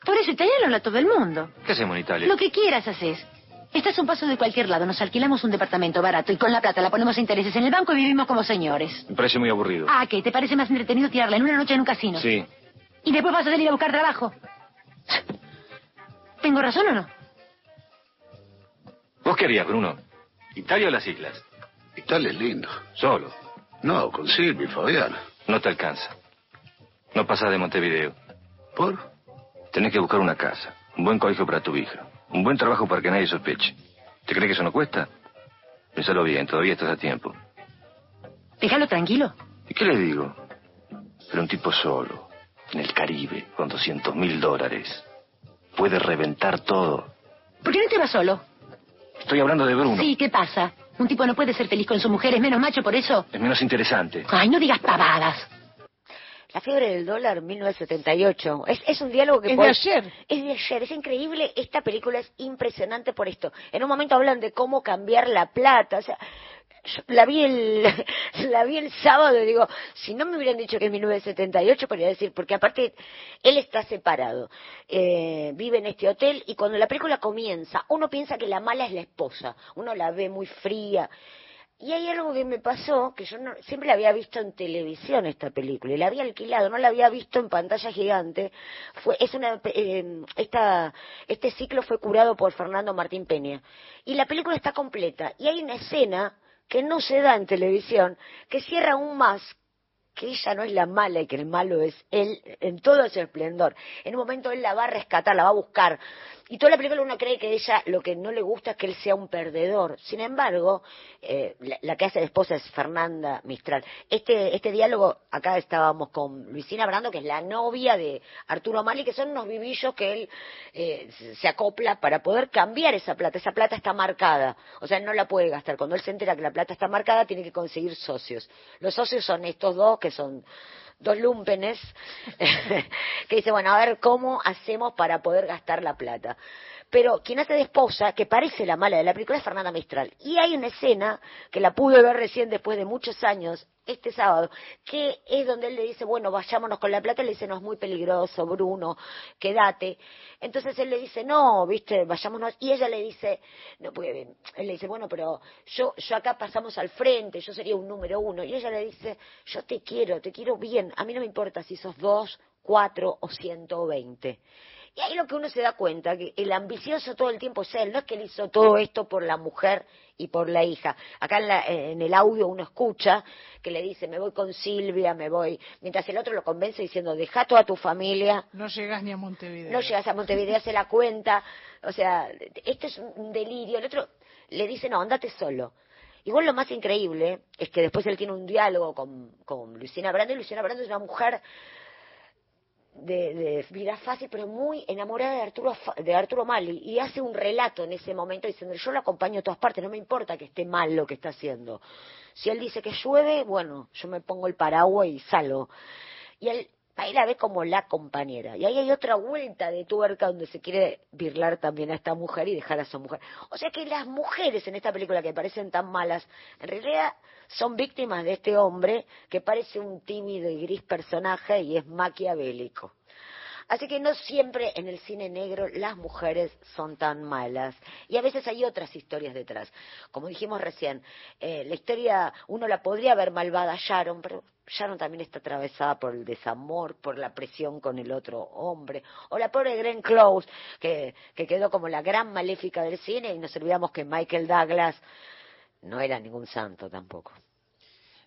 Por eso italiano habla todo el mundo. ¿Qué hacemos en Italia? Lo que quieras haces. Estás a un paso de cualquier lado. Nos alquilamos un departamento barato y con la plata la ponemos a intereses en el banco y vivimos como señores. Me parece muy aburrido. Ah, ¿qué? ¿Te parece más entretenido tirarla en una noche en un casino? Sí. ¿Y después vas a salir a buscar trabajo? ¿Tengo razón o no? ¿Vos qué harías, Bruno? ¿Italia o las islas? Italia es lindo. Solo. No, con Silvia y Fabiana. No te alcanza. No pasas de Montevideo. ¿Por? Tenés que buscar una casa, un buen colegio para tu hija, un buen trabajo para que nadie sospeche. ¿Te crees que eso no cuesta? Pensalo bien, todavía estás a tiempo. Déjalo tranquilo. ¿Y qué le digo? Pero un tipo solo, en el Caribe, con 200 mil dólares, puede reventar todo. ¿Por qué no te vas solo? Estoy hablando de Bruno. Sí, ¿qué pasa? Un tipo no puede ser feliz con su mujer, es menos macho por eso. Es menos interesante. Ay, no digas pavadas. La fiebre del dólar 1978. Es, es un diálogo que... Es de ayer. Es de ayer. Es increíble. Esta película es impresionante por esto. En un momento hablan de cómo cambiar la plata. O sea, la vi el, la vi el sábado y digo, si no me hubieran dicho que es 1978, podría decir, porque aparte él está separado, eh, vive en este hotel y cuando la película comienza, uno piensa que la mala es la esposa, uno la ve muy fría. Y hay algo que me pasó, que yo no, siempre la había visto en televisión esta película, y la había alquilado, no la había visto en pantalla gigante. Fue, es una, eh, esta, este ciclo fue curado por Fernando Martín Peña. Y la película está completa, y hay una escena que no se da en televisión, que cierra aún más que ella no es la mala y que el malo es él en todo su esplendor. En un momento él la va a rescatar, la va a buscar y toda la película uno cree que ella lo que no le gusta es que él sea un perdedor. Sin embargo, eh, la, que hace de esposa es Fernanda Mistral. Este, este diálogo, acá estábamos con Luisina Brando, que es la novia de Arturo Mali, que son unos vivillos que él eh, se acopla para poder cambiar esa plata. Esa plata está marcada, o sea, él no la puede gastar. Cuando él se entera que la plata está marcada, tiene que conseguir socios. Los socios son estos dos, que son dos lumpenes, que dice, bueno, a ver cómo hacemos para poder gastar la plata. Pero quien hace de esposa, que parece la mala de la película, es Fernanda Mistral. Y hay una escena que la pude ver recién después de muchos años, este sábado, que es donde él le dice, bueno, vayámonos con la plata, le dice, no es muy peligroso, Bruno, quédate. Entonces él le dice, no, viste, vayámonos. Y ella le dice, no puede, él le dice, bueno, pero yo, yo acá pasamos al frente, yo sería un número uno. Y ella le dice, yo te quiero, te quiero bien, a mí no me importa si sos dos, cuatro o ciento veinte. Y ahí lo que uno se da cuenta, que el ambicioso todo el tiempo es él, no es que él hizo todo esto por la mujer y por la hija. Acá en, la- en el audio uno escucha que le dice, me voy con Silvia, me voy, mientras el otro lo convence diciendo, deja toda tu familia, No llegas ni a Montevideo. no llegas a Montevideo, se la cuenta, o sea, esto es un delirio. El otro le dice, no, andate solo. Igual lo más increíble es que después él tiene un diálogo con, con Luciana Brando, y Luciana Brando es una mujer de, de vida fácil, pero muy enamorada de Arturo, de Arturo Mali, y hace un relato en ese momento diciendo, yo lo acompaño a todas partes, no me importa que esté mal lo que está haciendo. Si él dice que llueve, bueno, yo me pongo el paraguas y salgo. Y él, ahí la ve como la compañera. Y ahí hay otra vuelta de tuerca donde se quiere birlar también a esta mujer y dejar a su mujer. O sea que las mujeres en esta película que parecen tan malas, en realidad son víctimas de este hombre que parece un tímido y gris personaje y es maquiavélico. Así que no siempre en el cine negro las mujeres son tan malas. Y a veces hay otras historias detrás. Como dijimos recién, eh, la historia uno la podría ver malvada Sharon, pero Sharon también está atravesada por el desamor, por la presión con el otro hombre. O la pobre Glenn Close, que, que quedó como la gran maléfica del cine y nos olvidamos que Michael Douglas no era ningún santo tampoco.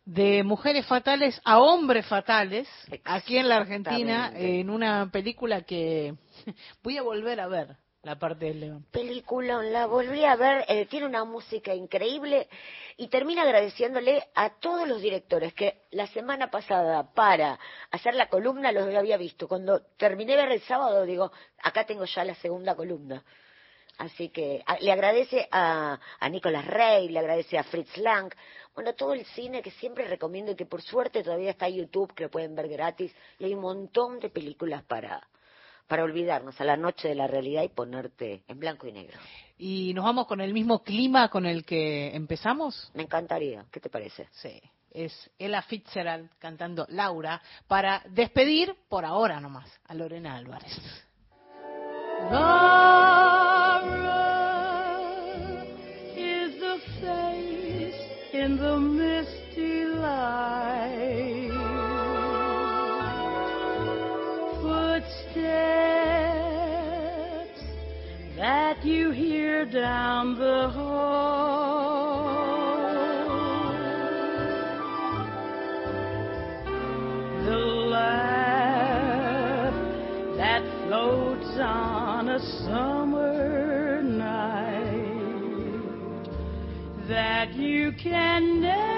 De mujeres fatales a hombres fatales aquí en la Argentina en una película que voy a volver a ver la parte del león. película, la volví a ver, eh, tiene una música increíble y termina agradeciéndole a todos los directores que la semana pasada para hacer la columna los había visto. Cuando terminé de ver el sábado digo, acá tengo ya la segunda columna. Así que a- le agradece a, a Nicolás Rey, le agradece a Fritz Lang, bueno, todo el cine que siempre recomiendo y que por suerte todavía está en YouTube, que lo pueden ver gratis, y hay un montón de películas para, para olvidarnos a la noche de la realidad y ponerte en blanco y negro. Y nos vamos con el mismo clima con el que empezamos. Me encantaría, ¿qué te parece? Sí, es Ella Fitzgerald cantando Laura para despedir por ahora nomás a Lorena Álvarez. The misty light. Footsteps that you hear down the hall. That you can never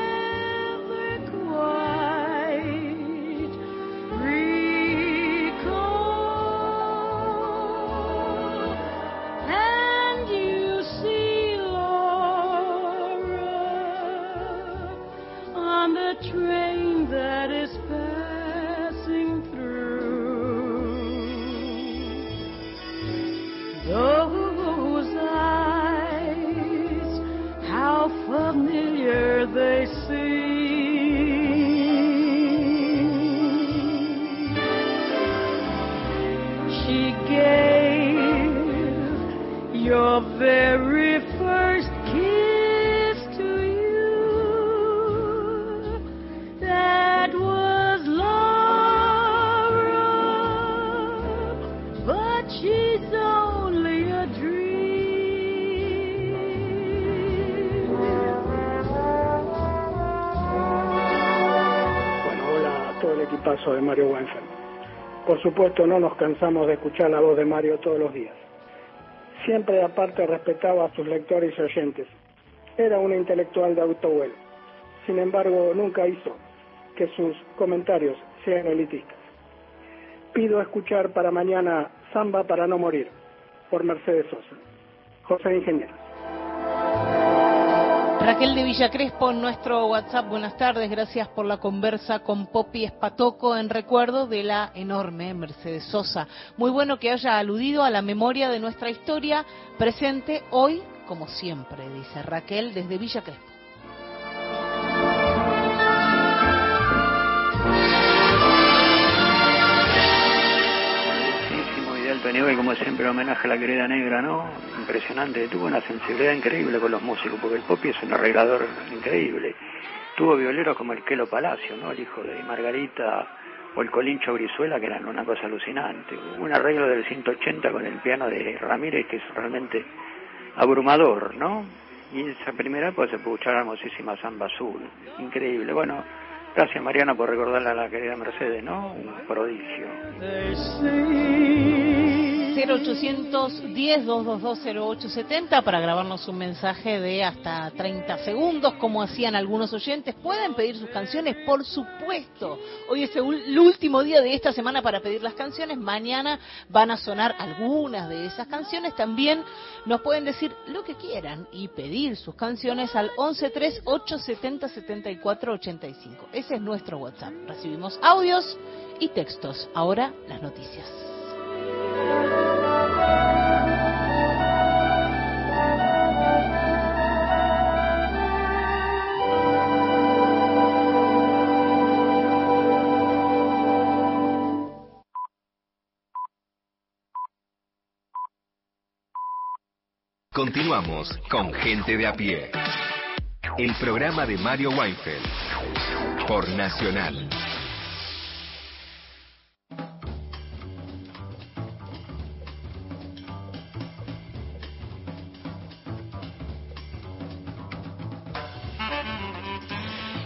She gave your very first kiss to you. That was Laura, but she's only a dream. Bueno, hola a todo el equipazo de Mario Weinfeld. Por supuesto, no nos cansamos de escuchar la voz de Mario todos los días. Siempre aparte respetaba a sus lectores y oyentes. Era un intelectual de autovuelo. Sin embargo, nunca hizo que sus comentarios sean elitistas. Pido escuchar para mañana Samba para no morir, por Mercedes Sosa. José Ingeniero. Raquel de Villa Crespo en nuestro WhatsApp. Buenas tardes, gracias por la conversa con Poppy Espatoco en recuerdo de la enorme Mercedes Sosa. Muy bueno que haya aludido a la memoria de nuestra historia presente hoy, como siempre, dice Raquel desde Villa Crespo. Y como siempre homenaje a la querida negra, ¿no? Impresionante, tuvo una sensibilidad increíble con los músicos, porque el Popi es un arreglador increíble. Tuvo violeros como el Quelo Palacio, ¿no? El hijo de Margarita o el Colincho Brizuela, que eran una cosa alucinante. Un arreglo del 180 con el piano de Ramírez, que es realmente abrumador, ¿no? Y en esa primera pues se puede escuchar hermosísima Samba Azul. Increíble. Bueno, gracias Mariana por recordarle a la querida Mercedes, ¿no? Un prodigio. 0810-222-0870 para grabarnos un mensaje de hasta 30 segundos, como hacían algunos oyentes. Pueden pedir sus canciones, por supuesto. Hoy es el último día de esta semana para pedir las canciones. Mañana van a sonar algunas de esas canciones. También nos pueden decir lo que quieran y pedir sus canciones al 113-870-7485. Ese es nuestro WhatsApp. Recibimos audios y textos. Ahora las noticias. Continuamos con Gente de a pie. El programa de Mario Weinfeld por Nacional.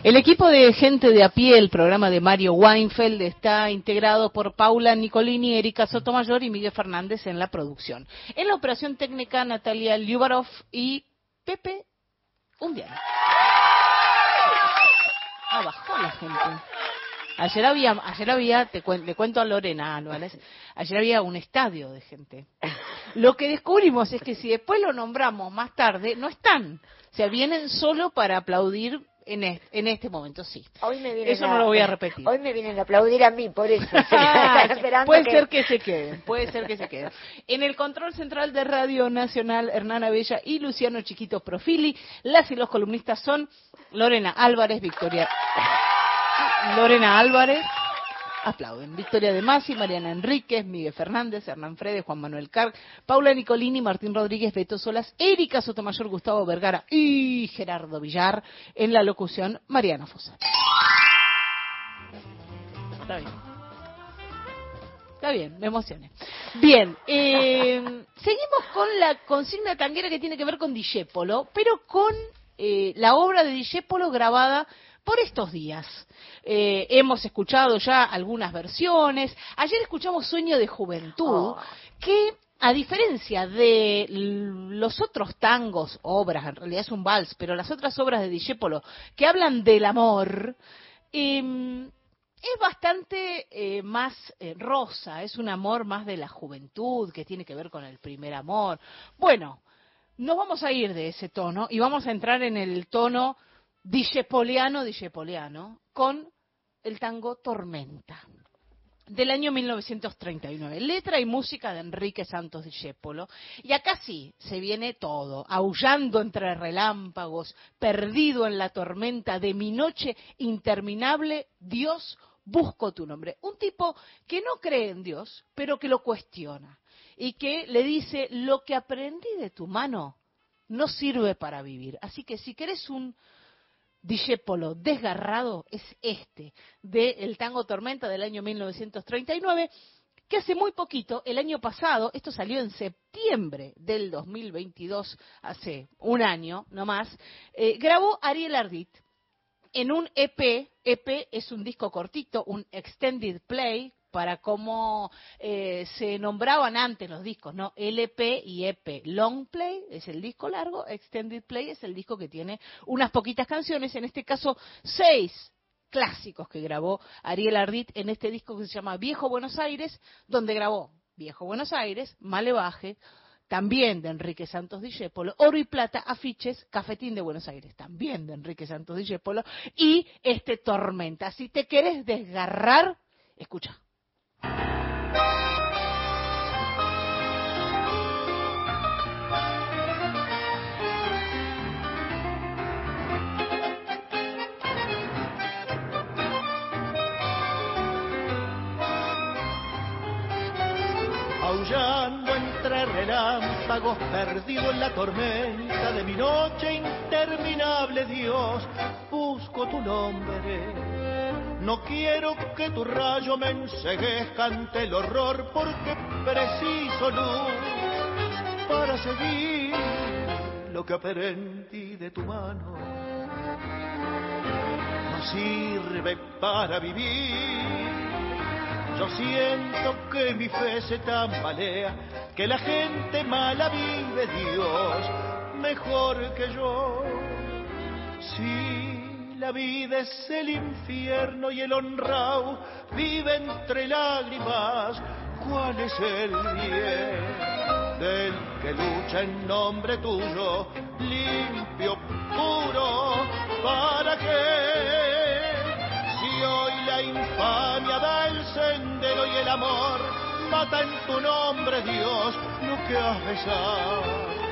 El equipo de gente de a pie, el programa de Mario Weinfeld, está integrado por Paula Nicolini, Erika Sotomayor y Miguel Fernández en la producción. En la operación técnica, Natalia Liubarov y Pepe Undiano. Ah, la gente. Ayer había, ayer había, te le cuento a Lorena Álvarez, ayer había un estadio de gente. Lo que descubrimos es que si después lo nombramos más tarde, no están. O sea, vienen solo para aplaudir en, en este momento, sí. Hoy me vienen eso no lo voy a repetir. Hoy me vienen a aplaudir a mí, por eso. puede ser que se queden, puede ser que se queden. En el control central de Radio Nacional, Hernana Bella y Luciano Chiquito Profili. Las y los columnistas son Lorena Álvarez, Victoria. Lorena Álvarez, aplauden. Victoria de Masi, Mariana Enríquez, Miguel Fernández, Hernán Fredes, Juan Manuel Carg, Paula Nicolini, Martín Rodríguez, Beto Solas, Erika Sotomayor, Gustavo Vergara y Gerardo Villar. En la locución, Mariana Fosa. Está bien. Está bien, me emocioné. Bien, eh, seguimos con la consigna tanguera que tiene que ver con Dijépolo, pero con eh, la obra de Dijépolo grabada por estos días. Eh, hemos escuchado ya algunas versiones. Ayer escuchamos Sueño de Juventud, oh. que a diferencia de los otros tangos, obras, en realidad es un vals, pero las otras obras de Dijépolo que hablan del amor, em, es bastante eh, más eh, rosa, es un amor más de la juventud, que tiene que ver con el primer amor. Bueno, no vamos a ir de ese tono y vamos a entrar en el tono Discepoliano, Discepoliano, con el tango Tormenta, del año 1939. Letra y música de Enrique Santos Discepolo. Y acá sí, se viene todo, aullando entre relámpagos, perdido en la tormenta de mi noche interminable, Dios, busco tu nombre. Un tipo que no cree en Dios, pero que lo cuestiona. Y que le dice, lo que aprendí de tu mano no sirve para vivir. Así que si querés un Dijépolo desgarrado es este, del tango Tormenta del año 1939, que hace muy poquito, el año pasado, esto salió en septiembre del 2022, hace un año no más, eh, grabó Ariel Ardit en un EP, EP es un disco cortito, un extended play, para cómo eh, se nombraban antes los discos, ¿no? LP y EP. Long Play es el disco largo, Extended Play es el disco que tiene unas poquitas canciones, en este caso seis clásicos que grabó Ariel Ardit en este disco que se llama Viejo Buenos Aires, donde grabó Viejo Buenos Aires, Malevaje, también de Enrique Santos Discépolo, Oro y Plata, Afiches, Cafetín de Buenos Aires, también de Enrique Santos Discépolo, y este Tormenta. Si te querés desgarrar, escucha. Aullando entre relámpagos, perdido en la tormenta de mi noche interminable, Dios, busco tu nombre. No quiero que tu rayo me enseguezca ante el horror, porque preciso luz para seguir lo que aprendí de tu mano. No sirve para vivir yo siento que mi fe se tambalea, que la gente mala vive Dios mejor que yo. Si la vida es el infierno y el honrado vive entre lágrimas, ¿cuál es el bien? Del que lucha en nombre tuyo, limpio, puro, ¿para qué? Si hoy la infamia da el sendero y el amor mata en tu nombre, Dios, lo que has besado.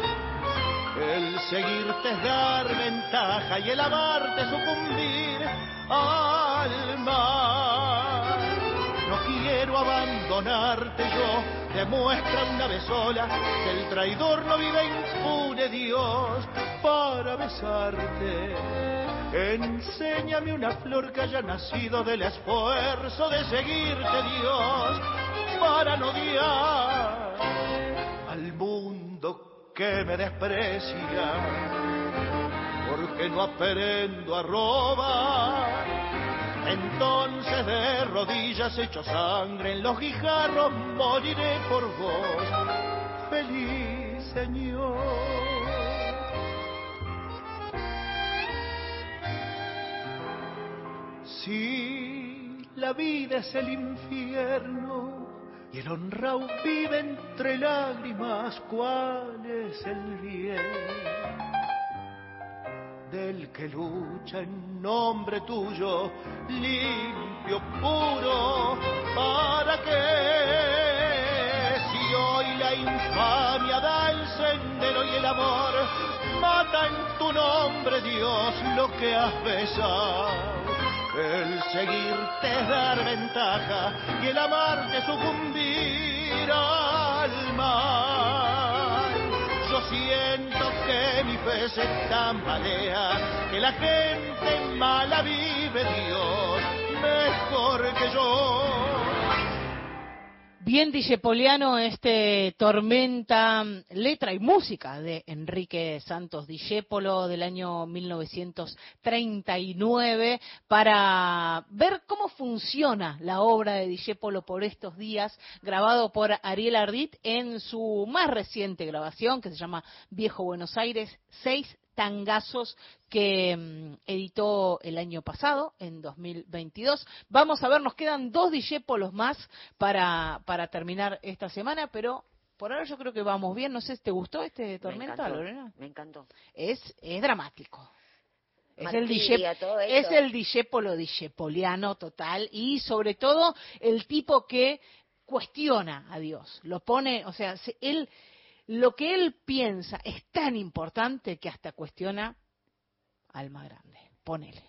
El seguirte es dar ventaja y el amarte sucumbir al mar. No quiero abandonarte yo, demuestra una vez sola que el traidor no vive impune, Dios, para besarte. Enséñame una flor que haya nacido del esfuerzo de seguirte, Dios, para no odiar al mundo que me desprecia, porque no aprendo a robar. Entonces de rodillas hecho sangre en los guijarros moriré por vos, feliz Señor. Si la vida es el infierno y el honrado vive entre lágrimas, ¿cuál es el bien? Del que lucha en nombre tuyo, limpio, puro, ¿para qué? Si hoy la infamia da el sendero y el amor, mata en tu nombre, Dios, lo que has besado. El seguirte es dar ventaja y el amarte sucumbir al mal. Yo siento que mi fe se tambalea, que la gente mala vive Dios mejor que yo. Bien Poliano, este Tormenta, letra y música de Enrique Santos Discépolo del año 1939, para ver cómo funciona la obra de Discépolo por estos días, grabado por Ariel Ardit en su más reciente grabación, que se llama Viejo Buenos Aires, seis tangazos que mm, editó el año pasado, en 2022. Vamos a ver, nos quedan dos discépolos más para, para terminar esta semana, pero por ahora yo creo que vamos bien. No sé, ¿te gustó este Tormenta, Lorena? Me encantó. Es, es dramático. Es el, es el discépolo discepoliano total y sobre todo el tipo que cuestiona a Dios, lo pone, o sea, él lo que él piensa es tan importante que hasta cuestiona al más grande. Ponele.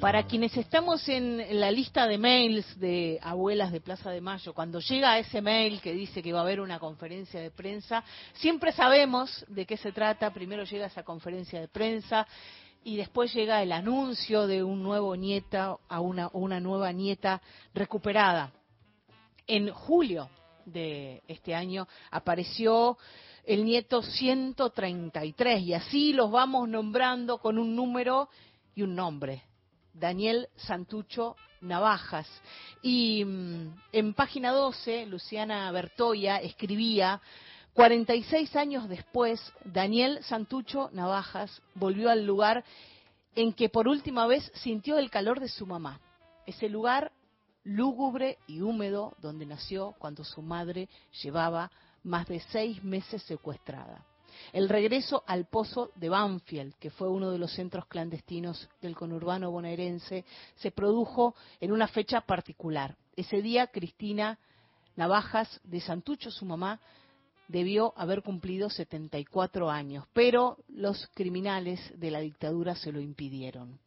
Para quienes estamos en la lista de mails de abuelas de Plaza de Mayo, cuando llega ese mail que dice que va a haber una conferencia de prensa, siempre sabemos de qué se trata. Primero llega esa conferencia de prensa y después llega el anuncio de un nuevo nieta a una, una nueva nieta recuperada en julio de este año apareció el nieto 133 y así los vamos nombrando con un número y un nombre. Daniel Santucho Navajas. Y mm, en página 12, Luciana Bertoya escribía, 46 años después, Daniel Santucho Navajas volvió al lugar en que por última vez sintió el calor de su mamá. Ese lugar lúgubre y húmedo donde nació cuando su madre llevaba más de seis meses secuestrada. El regreso al pozo de Banfield, que fue uno de los centros clandestinos del conurbano bonaerense, se produjo en una fecha particular. Ese día, Cristina Navajas de Santucho, su mamá, debió haber cumplido 74 años, pero los criminales de la dictadura se lo impidieron.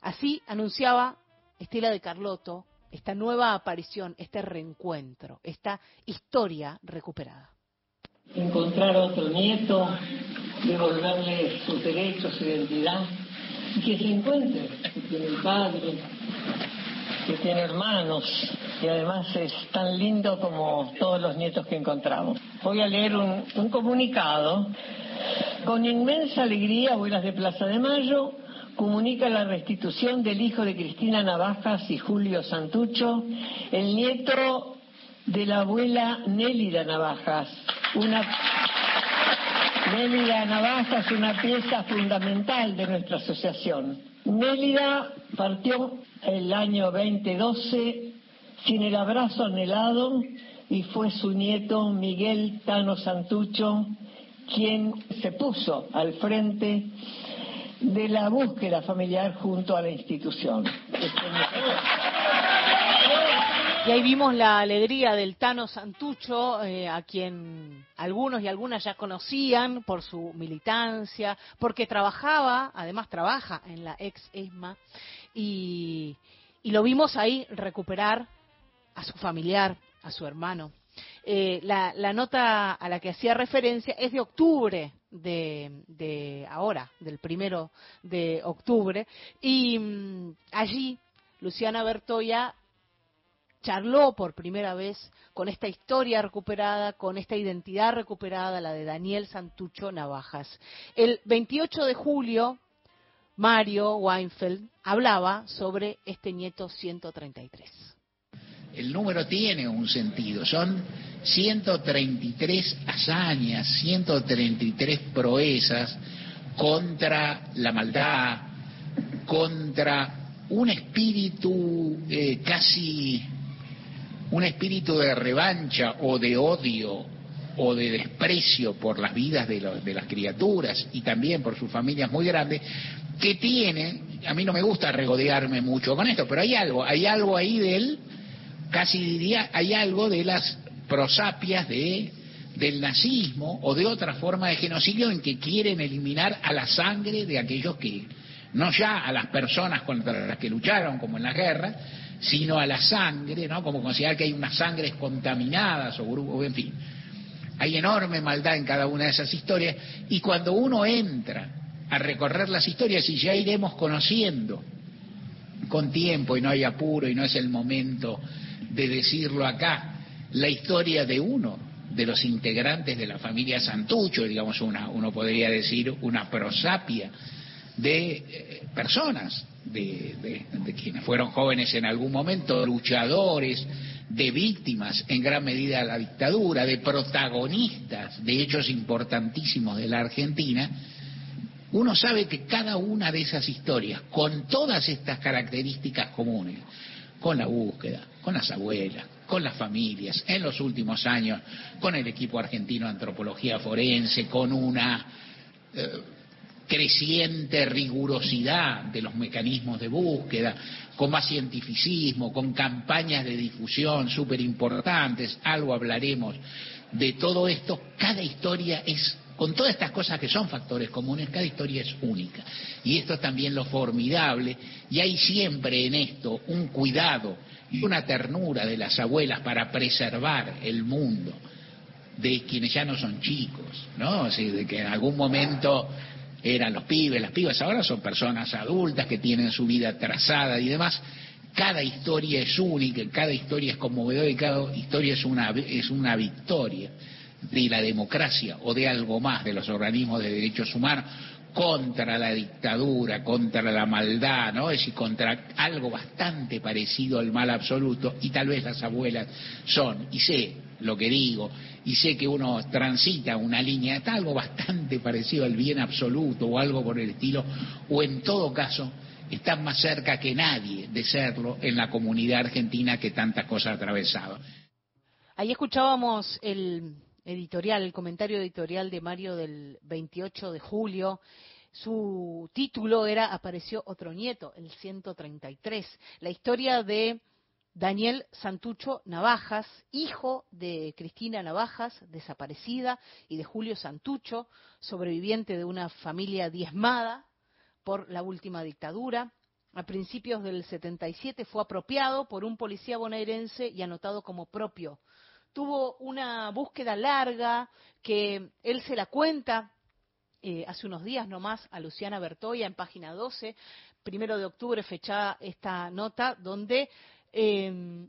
Así anunciaba Estela de Carlotto esta nueva aparición, este reencuentro, esta historia recuperada. Encontrar otro nieto, devolverle sus derechos, su identidad, y que se encuentre, que tiene padre, que tiene hermanos, y además es tan lindo como todos los nietos que encontramos. Voy a leer un, un comunicado. Con inmensa alegría, Abuelas de Plaza de Mayo comunica la restitución del hijo de Cristina Navajas y Julio Santucho, el nieto de la abuela Nélida Navajas. Una Nélida Navajas, una pieza fundamental de nuestra asociación. Nélida partió el año 2012 sin el abrazo anhelado y fue su nieto Miguel Tano Santucho quien se puso al frente de la búsqueda familiar junto a la institución. Y ahí vimos la alegría del Tano Santucho, eh, a quien algunos y algunas ya conocían por su militancia, porque trabajaba, además trabaja en la ex ESMA, y, y lo vimos ahí recuperar a su familiar, a su hermano. Eh, la, la, nota a la que hacía referencia es de octubre de, de ahora, del primero de octubre, y mm, allí Luciana Bertoya charló por primera vez con esta historia recuperada, con esta identidad recuperada, la de Daniel Santucho Navajas. El 28 de julio, Mario Weinfeld hablaba sobre este nieto 133. El número tiene un sentido, son 133 hazañas, 133 proezas contra la maldad, contra un espíritu eh, casi, un espíritu de revancha o de odio o de desprecio por las vidas de, los, de las criaturas y también por sus familias muy grandes, que tiene, a mí no me gusta regodearme mucho con esto, pero hay algo, hay algo ahí de él, casi diría, hay algo de las prosapias de, del nazismo o de otra forma de genocidio en que quieren eliminar a la sangre de aquellos que, no ya a las personas contra las que lucharon, como en la guerra, sino a la sangre, ¿no? Como considerar que hay unas sangres contaminadas o grupos, en fin. Hay enorme maldad en cada una de esas historias y cuando uno entra a recorrer las historias y ya iremos conociendo con tiempo y no hay apuro y no es el momento de decirlo acá, la historia de uno de los integrantes de la familia Santucho, digamos una, uno podría decir una prosapia de eh, personas, de, de, de, quienes fueron jóvenes en algún momento, luchadores, de víctimas en gran medida de la dictadura, de protagonistas de hechos importantísimos de la Argentina, uno sabe que cada una de esas historias, con todas estas características comunes, con la búsqueda, con las abuelas, con las familias, en los últimos años, con el equipo argentino de antropología forense, con una eh, creciente rigurosidad de los mecanismos de búsqueda, con más cientificismo, con campañas de difusión súper importantes, algo hablaremos de todo esto, cada historia es, con todas estas cosas que son factores comunes, cada historia es única. Y esto es también lo formidable, y hay siempre en esto un cuidado una ternura de las abuelas para preservar el mundo de quienes ya no son chicos, ¿no? Así de que en algún momento eran los pibes, las pibas ahora son personas adultas que tienen su vida trazada y demás. Cada historia es única, cada historia es conmovedora y cada historia es una, es una victoria de la democracia o de algo más de los organismos de derechos humanos, contra la dictadura, contra la maldad, ¿no? Es decir, contra algo bastante parecido al mal absoluto, y tal vez las abuelas son, y sé lo que digo, y sé que uno transita una línea, está algo bastante parecido al bien absoluto o algo por el estilo, o en todo caso, están más cerca que nadie de serlo en la comunidad argentina que tantas cosas ha atravesado. Ahí escuchábamos el editorial, el comentario editorial de Mario del 28 de julio. Su título era Apareció otro nieto, el 133. La historia de Daniel Santucho Navajas, hijo de Cristina Navajas, desaparecida, y de Julio Santucho, sobreviviente de una familia diezmada por la última dictadura. A principios del 77 fue apropiado por un policía bonaerense y anotado como propio. Tuvo una búsqueda larga que él se la cuenta eh, hace unos días nomás a Luciana Bertoya en página 12, primero de octubre fechada esta nota, donde eh,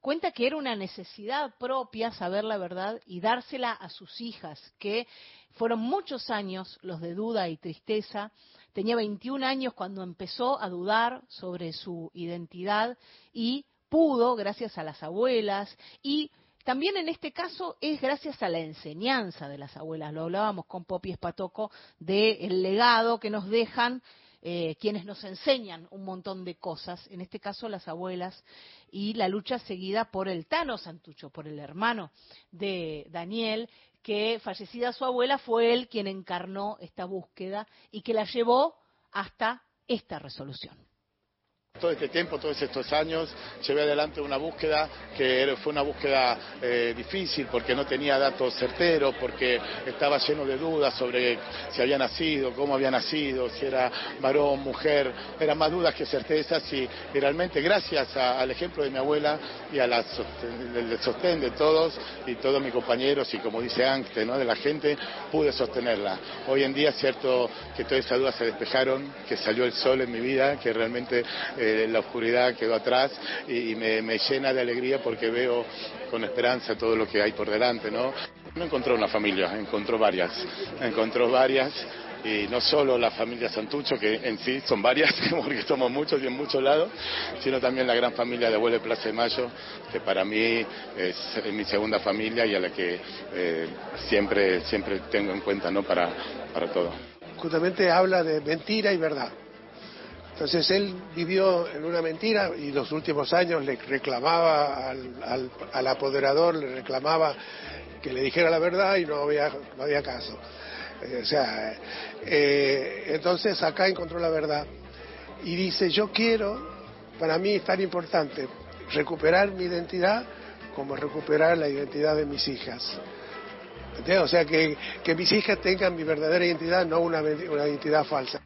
cuenta que era una necesidad propia saber la verdad y dársela a sus hijas, que fueron muchos años los de duda y tristeza. Tenía 21 años cuando empezó a dudar sobre su identidad y pudo, gracias a las abuelas, y también en este caso es gracias a la enseñanza de las abuelas. Lo hablábamos con Popi Espatoco del legado que nos dejan eh, quienes nos enseñan un montón de cosas, en este caso las abuelas, y la lucha seguida por el Tano Santucho, por el hermano de Daniel, que fallecida su abuela fue él quien encarnó esta búsqueda y que la llevó hasta esta resolución. Todo este tiempo, todos estos años, llevé adelante una búsqueda que fue una búsqueda eh, difícil porque no tenía datos certeros, porque estaba lleno de dudas sobre si había nacido, cómo había nacido, si era varón, mujer, eran más dudas que certezas y, realmente gracias al ejemplo de mi abuela y al sostén de todos y todos mis compañeros y como dice Ankte, ¿no? de la gente, pude sostenerla. Hoy en día es cierto que todas esas dudas se despejaron, que salió el sol en mi vida, que realmente... Eh, la oscuridad quedó atrás y, me, llena de alegría porque veo con esperanza todo lo que hay por delante, ¿no? No encontró una familia, encontró varias, encontró varias y no solo la familia Santucho, que en sí son varias, porque somos muchos y en muchos lados, sino también la gran familia de Abuelo Plaza de Mayo, que para mí es, mi segunda familia y a la que eh, siempre, siempre tengo en cuenta ¿no? para, para todo. Justamente habla de mentira y verdad. Entonces él vivió en una mentira y los últimos años le reclamaba al, apoderador, le reclamaba que le dijera la verdad y no había, no había caso. Eh, o sea, eh, entonces acá encontró la verdad y dice, yo quiero, para mí es tan importante recuperar mi identidad como recuperar la identidad de mis hijas. O sea, que, mis hijas tengan mi verdadera identidad, no una identidad falsa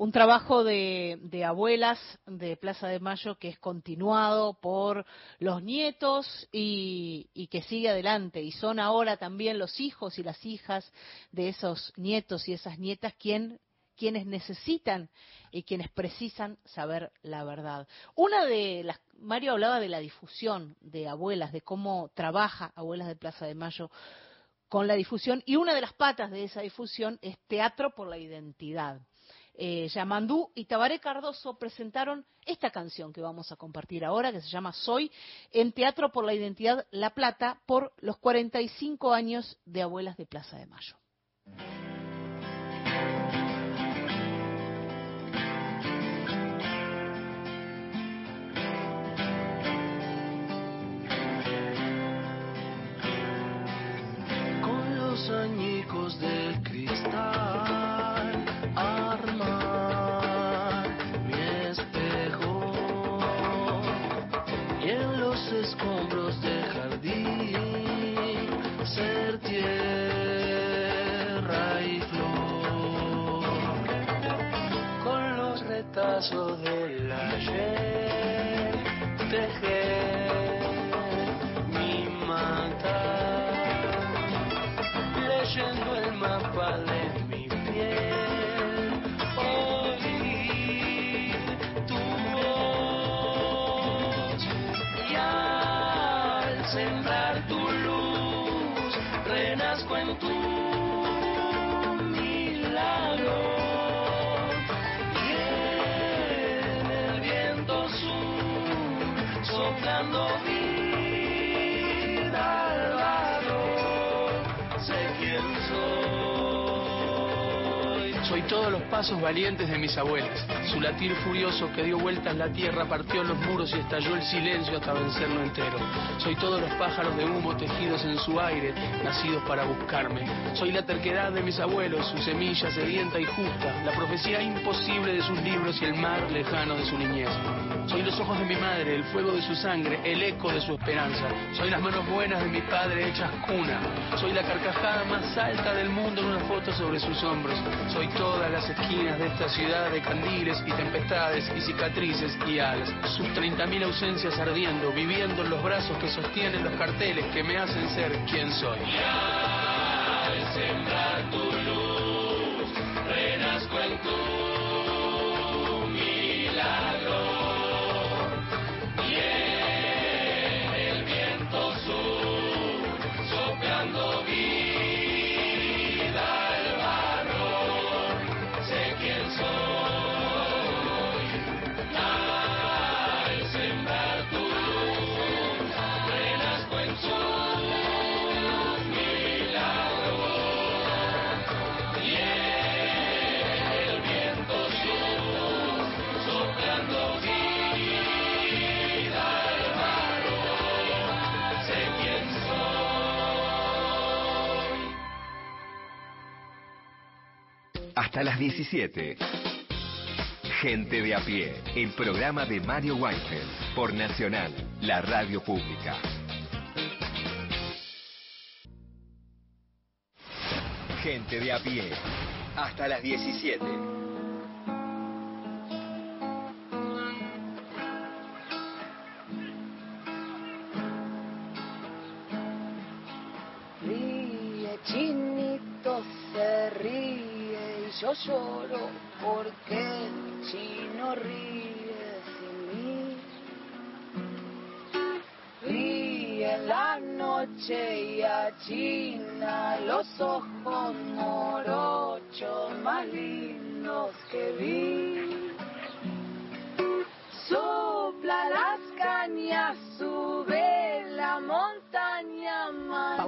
un trabajo de, abuelas de Plaza de Mayo que es continuado por los nietos y, que sigue adelante. Y son ahora también los hijos y las hijas de esos nietos y esas nietas quien, quienes necesitan y quienes precisan saber la verdad. Una de las, Mario hablaba de la difusión de abuelas, de cómo trabaja Abuelas de Plaza de Mayo con la difusión y una de las patas de esa difusión es Teatro por la Identidad eh, Yamandú y Tabaré Cardoso presentaron esta canción que vamos a compartir ahora, que se llama Soy, en Teatro por la Identidad La Plata, por los 45 años de Abuelas de Plaza de Mayo. Añicos cristal tierra y flor con los retazos del ayer encuentro un milagro. Y el viento sur, soplando vida al sé quién soy. Soy todos los pasos valientes de mis abuelas su latir furioso que dio vueltas la tierra, partió los muros y estalló el silencio hasta vencerlo entero. Soy todos los pájaros de humo tejidos en su aire, nacidos para buscarme. Soy la terquedad de mis abuelos, su semilla sedienta y justa, la profecía imposible de sus libros y el mar lejano de su niñez. Soy los ojos de mi madre, el fuego de su sangre, el eco de su esperanza. Soy las manos buenas de mi padre hechas cuna. Soy la carcajada más alta del mundo en una foto sobre sus hombros. Soy todas las esquinas de esta ciudad de candiles y tempestades y cicatrices y alas. Sus 30.000 ausencias ardiendo, viviendo en los brazos que sostienen los carteles que me hacen ser quien soy. Hasta las 17. Gente de a pie, el programa de Mario Weinfeld por Nacional, la radio pública. Gente de a pie, hasta las 17. Ríe, chinito se ríe y yo lloro porque el chino ríe sin mí. Ríe la noche y achina los ojos morochos más lindos que vi. Sopla las cañas, más.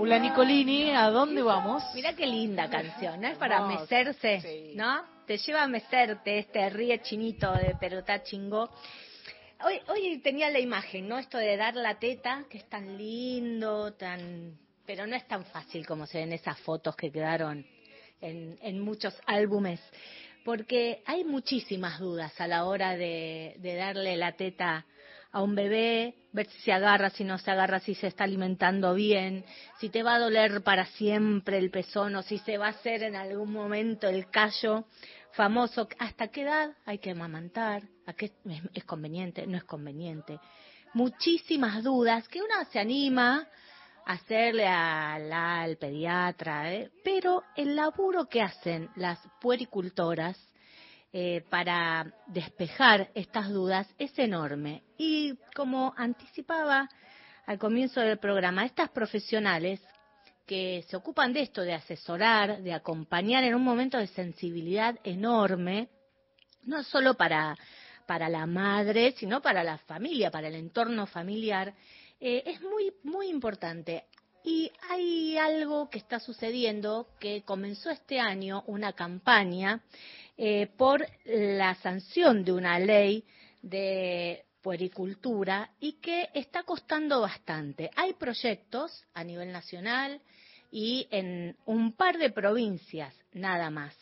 Paula Nicolini, ¿a dónde vamos? Mira qué linda canción, ¿no? Es para mecerse, ¿no? Te lleva a mecerte este ríe chinito de Perotá Chingó. Hoy, hoy tenía la imagen, ¿no? Esto de dar la teta, que es tan lindo, tan... Pero no es tan fácil como se ven esas fotos que quedaron en, en muchos álbumes. Porque hay muchísimas dudas a la hora de, de darle la teta a un bebé, ver si se agarra, si no se agarra, si se está alimentando bien, si te va a doler para siempre el pezón o si se va a hacer en algún momento el callo famoso. ¿Hasta qué edad hay que amamantar? ¿A qué es, conveniente? ¿No es conveniente? Muchísimas dudas que uno se anima a hacerle al pediatra, ¿eh? pero el laburo que hacen las puericultoras eh, para despejar estas dudas es enorme. Y como anticipaba al comienzo del programa, estas profesionales que se ocupan de esto, de asesorar, de acompañar en un momento de sensibilidad enorme, no solo para, para la madre, sino para la familia, para el entorno familiar, eh, es muy, muy importante. Y hay algo que está sucediendo que comenzó este año una campaña eh, por la sanción de una ley de puericultura y que está costando bastante. Hay proyectos a nivel nacional y en un par de provincias nada más,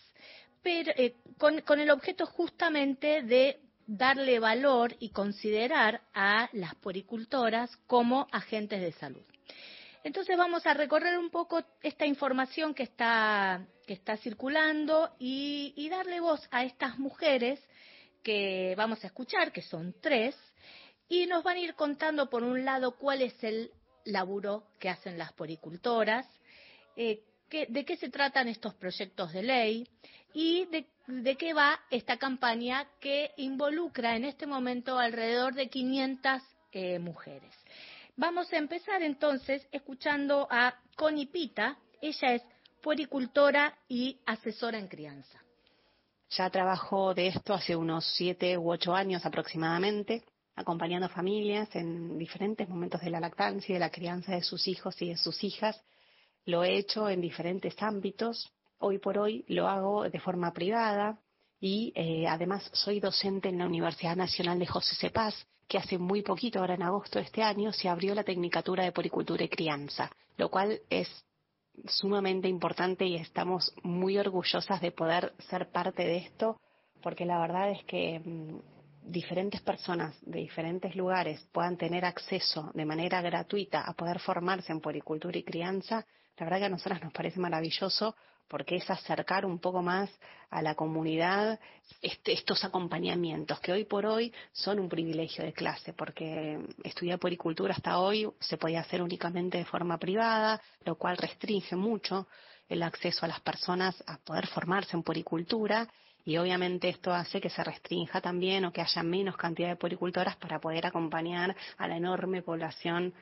pero eh, con, con el objeto justamente de darle valor y considerar a las puericultoras como agentes de salud. Entonces vamos a recorrer un poco esta información que está, que está circulando y, darle voz a estas mujeres que vamos a escuchar, que son tres, y nos van a ir contando por un lado cuál es el laburo que hacen las poricultoras, eh, de qué se tratan estos proyectos de ley y de, de qué va esta campaña que involucra en este momento alrededor de 500 eh, mujeres. Vamos a empezar entonces escuchando a Connie Pita. Ella es puericultora y asesora en crianza. Ya trabajo de esto hace unos siete u ocho años aproximadamente. acompañando familias en diferentes momentos de la lactancia y de la crianza de sus hijos y de sus hijas. Lo he hecho en diferentes ámbitos. Hoy por hoy lo hago de forma privada y eh, además soy docente en la Universidad Nacional de José Cepaz, que hace muy poquito, ahora en agosto de este año, se abrió la Tecnicatura de Poricultura y Crianza, lo cual es sumamente importante y estamos muy orgullosas de poder ser parte de esto, porque la verdad es que mm, diferentes personas de diferentes lugares puedan tener acceso de manera gratuita a poder formarse en poricultura y crianza, la verdad que a nosotras nos parece maravilloso porque es acercar un poco más a la comunidad este, estos acompañamientos que hoy por hoy son un privilegio de clase, porque estudiar poricultura hasta hoy se podía hacer únicamente de forma privada, lo cual restringe mucho el acceso a las personas a poder formarse en poricultura y obviamente esto hace que se restrinja también o que haya menos cantidad de poricultoras para poder acompañar a la enorme población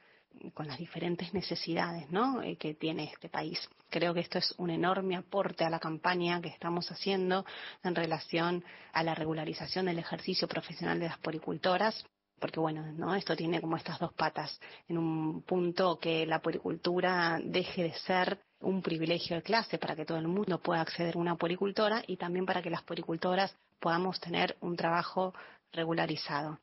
con las diferentes necesidades ¿no? Eh, que tiene este país. Creo que esto es un enorme aporte a la campaña que estamos haciendo en relación a la regularización del ejercicio profesional de las poricultoras porque bueno, ¿no? Esto tiene como estas dos patas. En un punto que la poricultura deje de ser un privilegio de clase para que todo el mundo pueda acceder a una poricultora y también para que las poricultoras podamos tener un trabajo regularizado.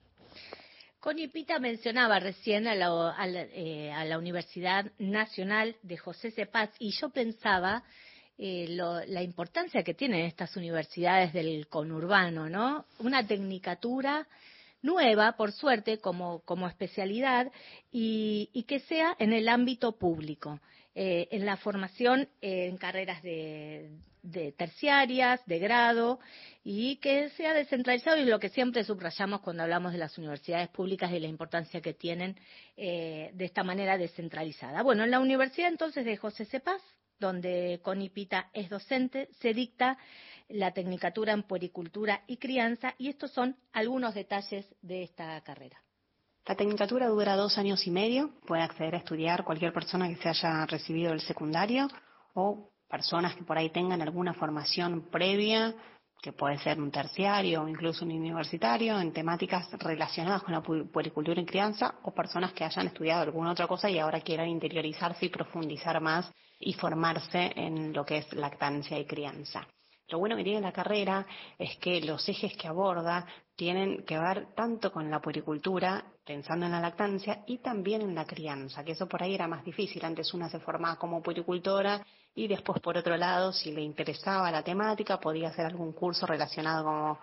Connie Pita mencionaba recién a la, eh, a la, Universidad Nacional de José Cepaz y yo pensaba eh, lo, la importancia que tienen estas universidades del conurbano, ¿no? Una tecnicatura nueva, por suerte, como, como especialidad y, y, que sea en el ámbito público, eh, en la formación en carreras de, de terciarias, de grado, y que sea descentralizado y lo que siempre subrayamos cuando hablamos de las universidades públicas y la importancia que tienen eh, de esta manera descentralizada. Bueno, en la Universidad entonces de José Cepaz, donde Conipita es docente, se dicta la Tecnicatura en Puericultura y Crianza y estos son algunos detalles de esta carrera. La tecnicatura dura dos años y medio, puede acceder a estudiar cualquier persona que se haya recibido del secundario o personas que por ahí tengan alguna formación previa que puede ser un terciario o incluso un universitario, en temáticas relacionadas con la puericultura y crianza, o personas que hayan estudiado alguna otra cosa y ahora quieran interiorizarse y profundizar más y formarse en lo que es lactancia y crianza. Lo bueno que tiene la carrera es que los ejes que aborda tienen que ver tanto con la puericultura, pensando en la lactancia, y también en la crianza, que eso por ahí era más difícil. Antes una se formaba como puericultora y después, por otro lado, si le interesaba la temática, podía hacer algún curso relacionado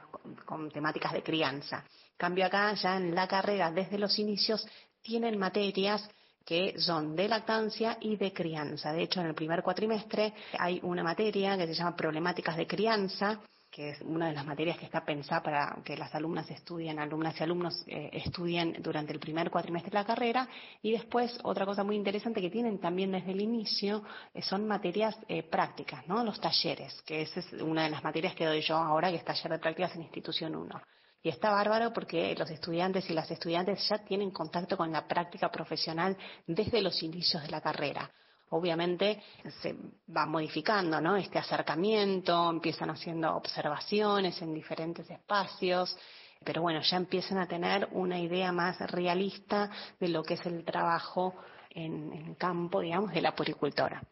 con, temáticas de crianza. Cambio acá, ya en la carrera, desde los inicios, tienen materias que son de lactancia y de crianza. De hecho, en el primer cuatrimestre hay una materia que se llama problemáticas de crianza, que es una de las materias que está pensada para que las alumnas estudien, alumnas y alumnos eh, estudien durante el primer cuatrimestre de la carrera. Y después, otra cosa muy interesante que tienen también desde el inicio eh, son materias eh, prácticas, ¿no? Los talleres, que esa es una de las materias que doy yo ahora, que es taller de prácticas en Institución 1. Y está bárbaro porque los estudiantes y las estudiantes ya tienen contacto con la práctica profesional desde los inicios de la carrera obviamente se va modificando, ¿no? Este acercamiento, empiezan haciendo observaciones en diferentes espacios, pero bueno, ya empiezan a tener una idea más realista de lo que es el trabajo en, campo, digamos, de la puricultora.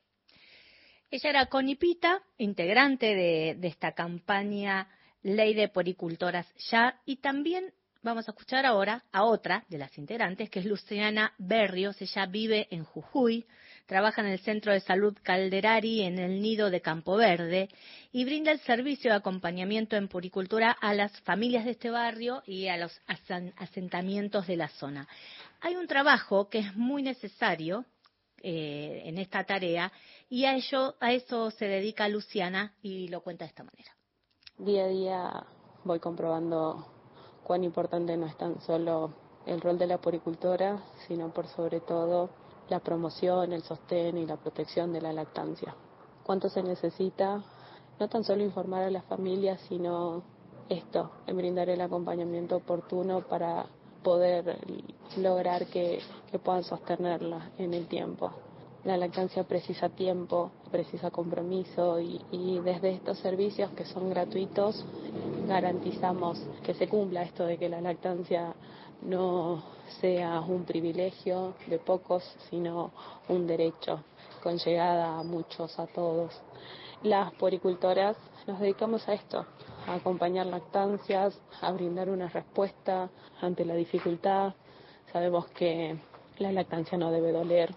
Ella era Conipita, integrante de, de esta campaña Ley de Poricultoras Ya, y también vamos a escuchar ahora a otra de las integrantes, que es Luciana Berrios. Ella vive en Jujuy, trabaja en el Centro de Salud Calderari en el Nido de Campo Verde y brinda el servicio de acompañamiento en puricultura a las familias de este barrio y a los asentamientos de la zona. Hay un trabajo que es muy necesario eh, en esta tarea y a ello a eso se dedica Luciana y lo cuenta de esta manera. Día a día voy comprobando cuán importante no es tan solo el rol de la puricultora, sino por sobre todo la promoción, el sostén y la protección de la lactancia. ¿Cuánto se necesita? No tan solo informar a las familias, sino esto, en brindar el acompañamiento oportuno para poder lograr que, puedan sostenerla en el tiempo. La lactancia precisa tiempo, precisa compromiso y, y, desde estos servicios que son gratuitos garantizamos que se cumpla esto de que la lactancia no sea un privilegio de pocos, sino un derecho con llegada a muchos, a todos. Las poricultoras nos dedicamos a esto, a acompañar lactancias, a brindar una respuesta ante la dificultad. Sabemos que la lactancia no debe doler,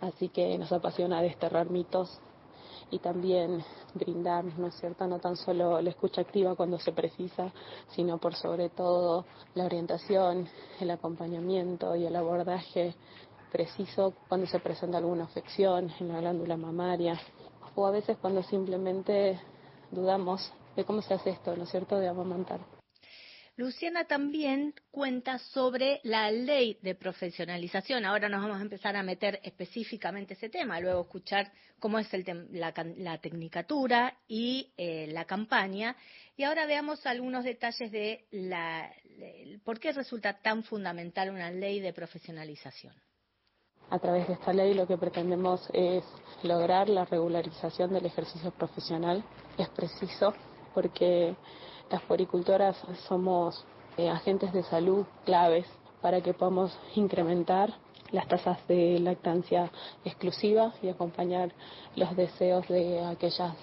así que nos apasiona desterrar mitos y también brindar, ¿no es cierto?, no tan solo la escucha activa cuando se precisa, sino por sobre todo la orientación, el acompañamiento y el abordaje preciso cuando se presenta alguna afección en la glándula mamaria o a veces cuando simplemente dudamos de cómo se hace esto, ¿no es cierto?, de amamantar. Luciana también cuenta sobre la ley de profesionalización. Ahora nos vamos a empezar a meter específicamente ese tema, luego escuchar cómo es el la, la, tecnicatura y eh, la campaña. Y ahora veamos algunos detalles de la, de, por qué resulta tan fundamental una ley de profesionalización. A través de esta ley lo que pretendemos es lograr la regularización del ejercicio profesional. Es preciso porque las poricultoras somos eh, agentes de salud claves para que podamos incrementar las tasas de lactancia exclusiva y acompañar los deseos de aquellas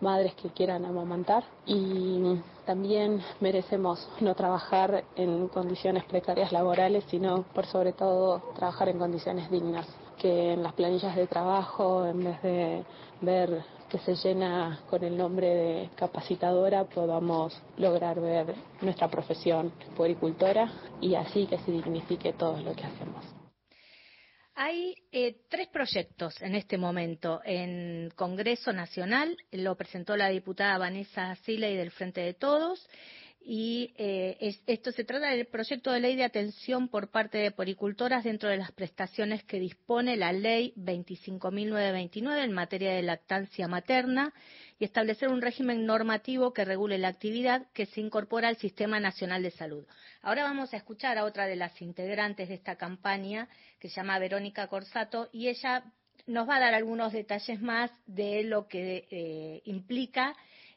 madres que quieran amamantar. Y también merecemos no trabajar en condiciones precarias laborales, sino por sobre todo trabajar en condiciones dignas, que en las planillas de trabajo, en vez de ver que se llena con el nombre de capacitadora podamos lograr ver nuestra profesión puericultora y así que se dignifique todo lo que hacemos. Hay eh, tres proyectos en este momento en Congreso Nacional. Lo presentó la diputada Vanessa Siley del Frente de Todos y eh, es, esto se trata del proyecto de ley de atención por parte de poricultoras dentro de las prestaciones que dispone la ley 25.929 en materia de lactancia materna y establecer un régimen normativo que regule la actividad que se incorpora al Sistema Nacional de Salud. Ahora vamos a escuchar a otra de las integrantes de esta campaña que se llama Verónica Corsato y ella nos va a dar algunos detalles más de lo que eh, implica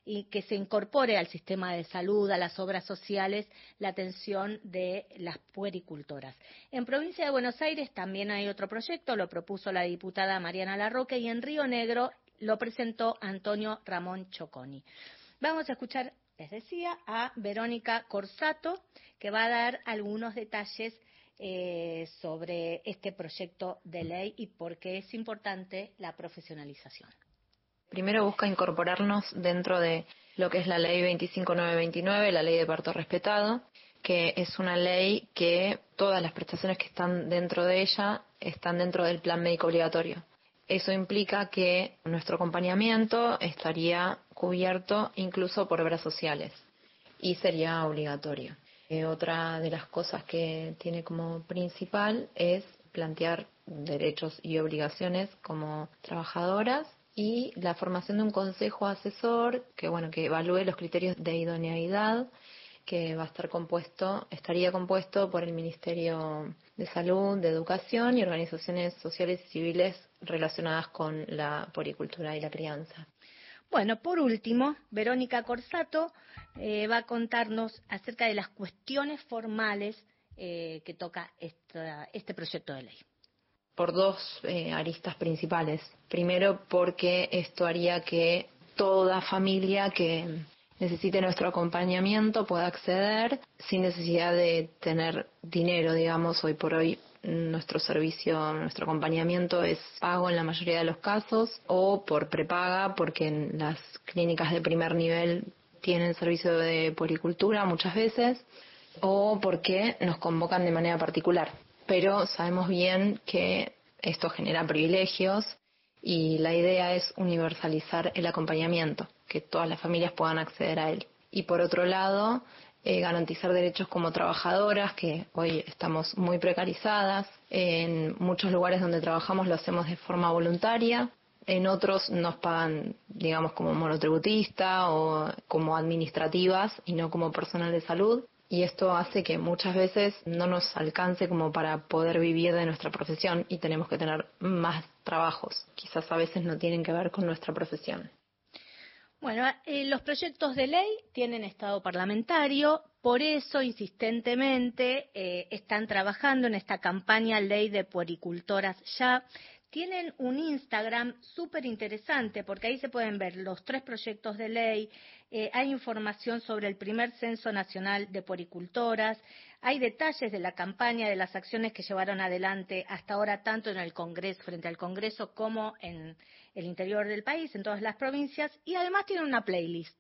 y que se incorpore al sistema de salud, a las obras sociales, la atención de las puericultoras. En provincia de Buenos Aires también hay otro proyecto, lo propuso la diputada Mariana Larroque y en Río Negro lo presentó Antonio Ramón Choconi. Vamos a escuchar, les decía, a Verónica Corsato, que va a dar algunos detalles eh, sobre este proyecto de ley y por qué es importante la profesionalización. Primero busca incorporarnos dentro de lo que es la ley 25929, la ley de parto respetado, que es una ley que todas las prestaciones que están dentro de ella están dentro del plan médico obligatorio. Eso implica que nuestro acompañamiento estaría cubierto incluso por obras sociales y sería obligatorio. Eh, otra de las cosas que tiene como principal es plantear derechos y obligaciones como trabajadoras y la formación de un consejo asesor que bueno que evalúe los criterios de idoneidad que va a estar compuesto estaría compuesto por el Ministerio de Salud, de Educación y organizaciones sociales y civiles relacionadas con la poricultura y la crianza. Bueno, por último, Verónica Corsato eh, va a contarnos acerca de las cuestiones formales eh, que toca esta, este proyecto de ley por dos eh, aristas principales. Primero, porque esto haría que toda familia que necesite nuestro acompañamiento pueda acceder sin necesidad de tener dinero, digamos, hoy por hoy nuestro servicio, nuestro acompañamiento es pago en la mayoría de los casos o por prepaga porque en las clínicas de primer nivel tienen servicio de policultura muchas veces o porque nos convocan de manera particular pero sabemos bien que esto genera privilegios y la idea es universalizar el acompañamiento, que todas las familias puedan acceder a él. Y por otro lado, eh, garantizar derechos como trabajadoras, que hoy estamos muy precarizadas. En muchos lugares donde trabajamos lo hacemos de forma voluntaria. En otros nos pagan, digamos, como monotributista o como administrativas y no como personal de salud y esto hace que muchas veces no nos alcance como para poder vivir de nuestra profesión y tenemos que tener más trabajos. Quizás a veces no tienen que ver con nuestra profesión. Bueno, eh, los proyectos de ley tienen estado parlamentario, por eso insistentemente eh, están trabajando en esta campaña Ley de Puericultoras Ya. Tienen un Instagram súper interesante porque ahí se pueden ver los tres proyectos de ley, eh, hay información sobre el primer Censo Nacional de Puericultoras, hay detalles de la campaña, de las acciones que llevaron adelante hasta ahora tanto en el Congreso, frente al Congreso, como en el interior del país, en todas las provincias, y además tiene una playlist.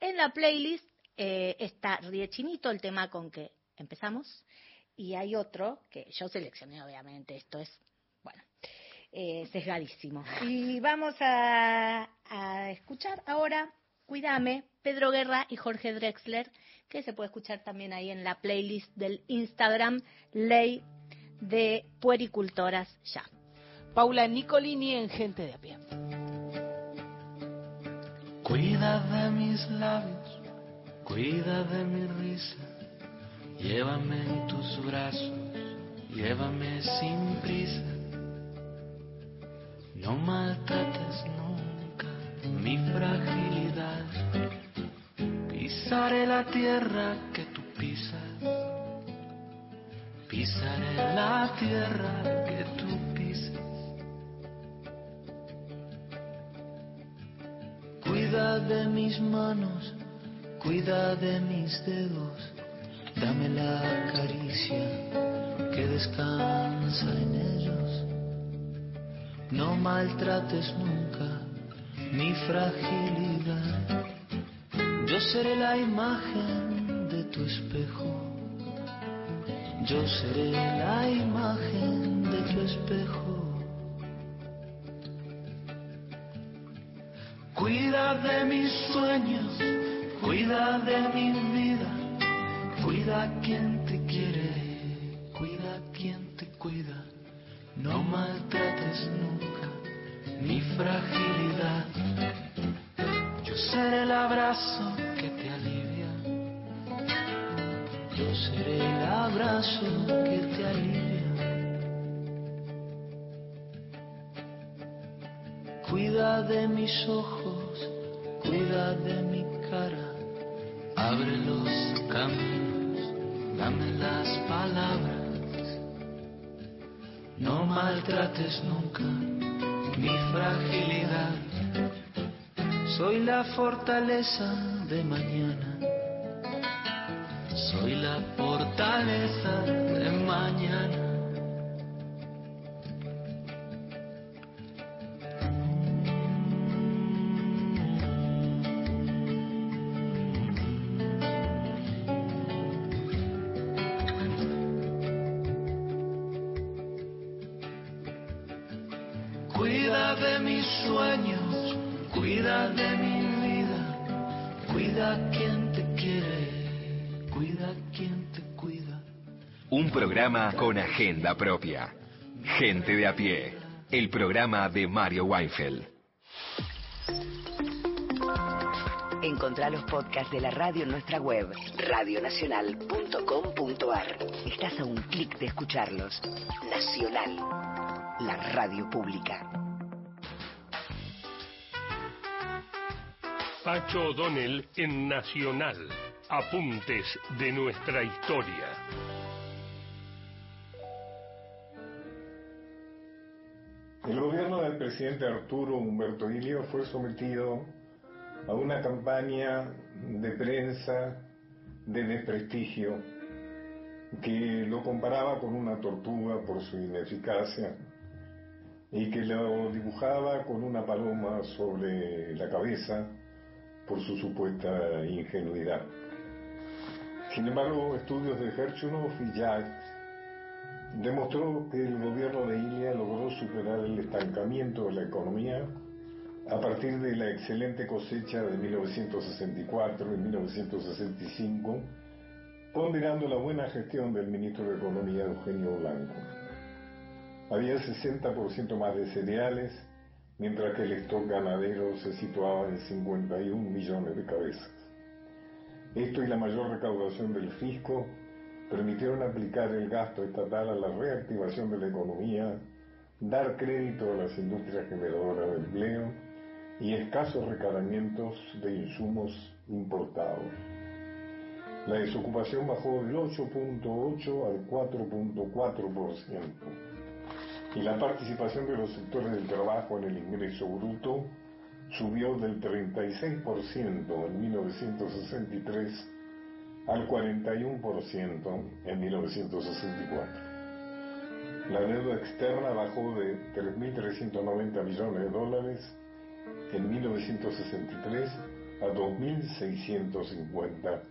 En la playlist eh, está Riechinito, el tema con que empezamos, y hay otro que yo seleccioné, obviamente, esto es, eh, sesgadísimo. Y vamos a, a escuchar ahora Cuídame, Pedro Guerra y Jorge Drexler, que se puede escuchar también ahí en la playlist del Instagram Ley de Puericultoras Ya. Paula Nicolini en Gente de a pie. Cuida de mis labios, cuida de mi risa, llévame en tus brazos, llévame sin prisa. No maltrates nunca mi fragilidad, pisaré la tierra que tú pisas, pisaré la tierra que tú pisas. Cuida de mis manos, cuida de mis dedos, dame la caricia que descansa en ellos. No maltrates nunca mi fragilidad. Yo seré la imagen de tu espejo. Yo seré la imagen de tu espejo. Cuida de mis sueños, cuida de mi vida, cuida quien te quiere, cuida quien te cuida. No maltrates nunca mi fragilidad. Yo seré el abrazo que te alivia. Yo seré el abrazo que te alivia. Cuida de mis ojos, cuida de mi cara. Abre los caminos, dame las palabras. No maltrates nunca mi fragilidad. Soy la fortaleza de mañana. Soy la fortaleza de mañana. Programa con agenda propia. Gente de a pie. El programa de Mario Weinfeld. Encontrá los podcasts de la radio en nuestra web, radionacional.com.ar. Estás a un clic de escucharlos. Nacional, la radio pública. Pacho O'Donnell en Nacional. Apuntes de nuestra historia. El gobierno del presidente Arturo Humberto Ilio fue sometido a una campaña de prensa de desprestigio que lo comparaba con una tortuga por su ineficacia y que lo dibujaba con una paloma sobre la cabeza por su supuesta ingenuidad. Sin embargo, estudios de Herchunov y Jacques demostró que el gobierno de Ilia logró superar el estancamiento de la economía a partir de la excelente cosecha de 1964 y 1965, ponderando la buena gestión del ministro de Economía Eugenio Blanco. Había 60% más de cereales, mientras que el stock ganadero se situaba en 51 millones de cabezas. Esto y la mayor recaudación del fisco permitieron aplicar el gasto estatal a la reactivación de la economía, dar crédito a las industrias generadoras de empleo y escasos recargamientos de insumos importados. La desocupación bajó del 8.8 al 4.4% y la participación de los sectores del trabajo en el ingreso bruto subió del 36% en 1963 al 41% en 1964. La deuda externa bajó de 3.390 millones de dólares en 1963 a 2.650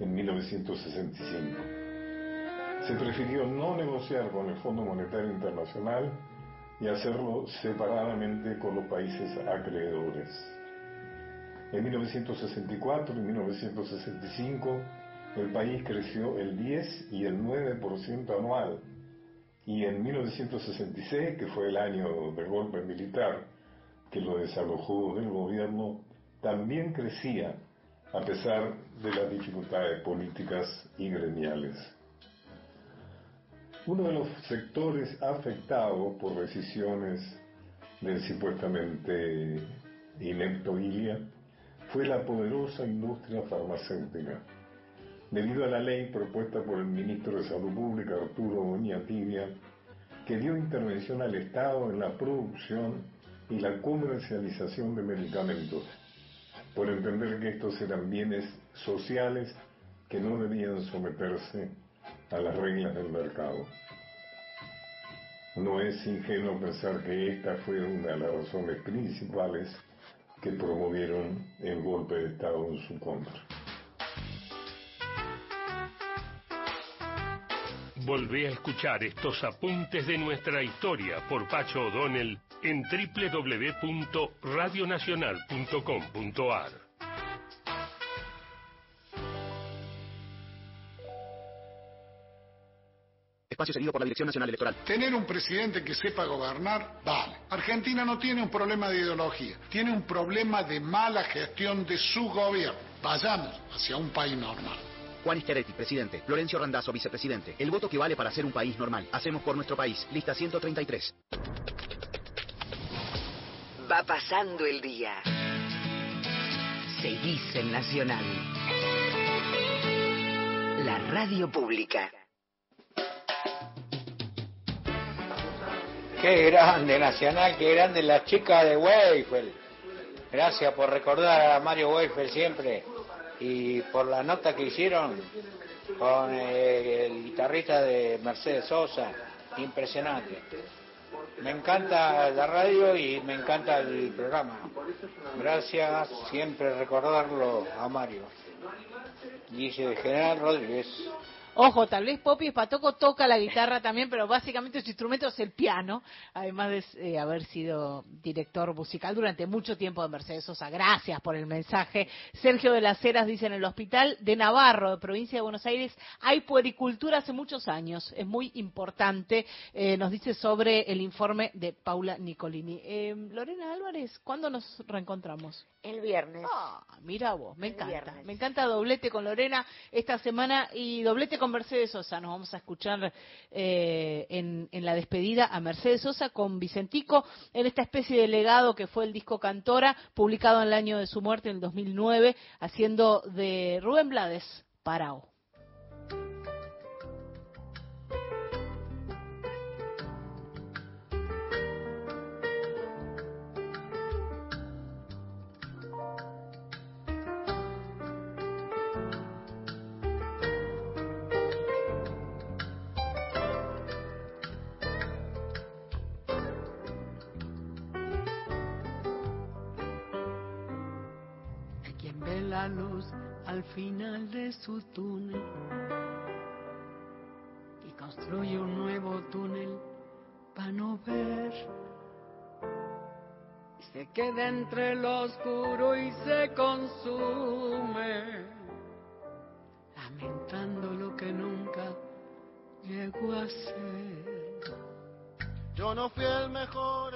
en 1965. Se prefirió no negociar con el Fondo Monetario Internacional y hacerlo separadamente con los países acreedores. En 1964 y 1965 el país creció el 10 y el 9% anual y en 1966, que fue el año del golpe militar que lo desalojó del gobierno, también crecía a pesar de las dificultades políticas y gremiales. Uno de los sectores afectados por decisiones del supuestamente inepto ILIA fue la poderosa industria farmacéutica. Debido a la ley propuesta por el ministro de Salud Pública, Arturo Oñatibia, que dio intervención al Estado en la producción y la comercialización de medicamentos, por entender que estos eran bienes sociales que no debían someterse a las reglas del mercado. No es ingenuo pensar que esta fue una de las razones principales que promovieron el golpe de Estado en su contra. Volvé a escuchar estos apuntes de nuestra historia por Pacho O'Donnell en www.radionacional.com.ar. Espacio seguido por la Dirección Nacional Electoral. Tener un presidente que sepa gobernar, vale. Argentina no tiene un problema de ideología, tiene un problema de mala gestión de su gobierno. Vayamos hacia un país normal. Juan Schiaretti, presidente. Florencio Randazzo, vicepresidente. El voto que vale para ser un país normal. Hacemos por nuestro país. Lista 133. Va pasando el día. Seguís en Nacional. La radio pública. Qué grande Nacional, qué grande la chica de Weifel. Gracias por recordar a Mario Weifel siempre y por la nota que hicieron con eh, el guitarrista de Mercedes Sosa. Impresionante. Me encanta la radio y me encanta el programa. Gracias, siempre recordarlo a Mario. Dice General Rodríguez. Ojo, tal vez Poppy Espatoco toca la guitarra también, pero básicamente su instrumento es el piano, además de eh, haber sido director musical durante mucho tiempo de Mercedes Sosa. Gracias por el mensaje. Sergio de las Heras dice en el Hospital de Navarro, de provincia de Buenos Aires, hay puericultura hace muchos años. Es muy importante. Eh, nos dice sobre el informe de Paula Nicolini. Eh, Lorena Álvarez, ¿cuándo nos reencontramos? El viernes. Ah, mira vos, me encanta. Me encanta doblete con Lorena esta semana y doblete con Mercedes Sosa. Nos vamos a escuchar eh, en, en, la despedida a Mercedes Sosa con Vicentico en esta especie de legado que fue el disco Cantora, publicado en el año de su muerte, en el 2009, haciendo de Rubén Blades Parao. Final de su túnel y construye un nuevo túnel para no ver. Y se queda entre lo oscuro y se consume, lamentando lo que nunca llegó a ser. Yo no fui el mejor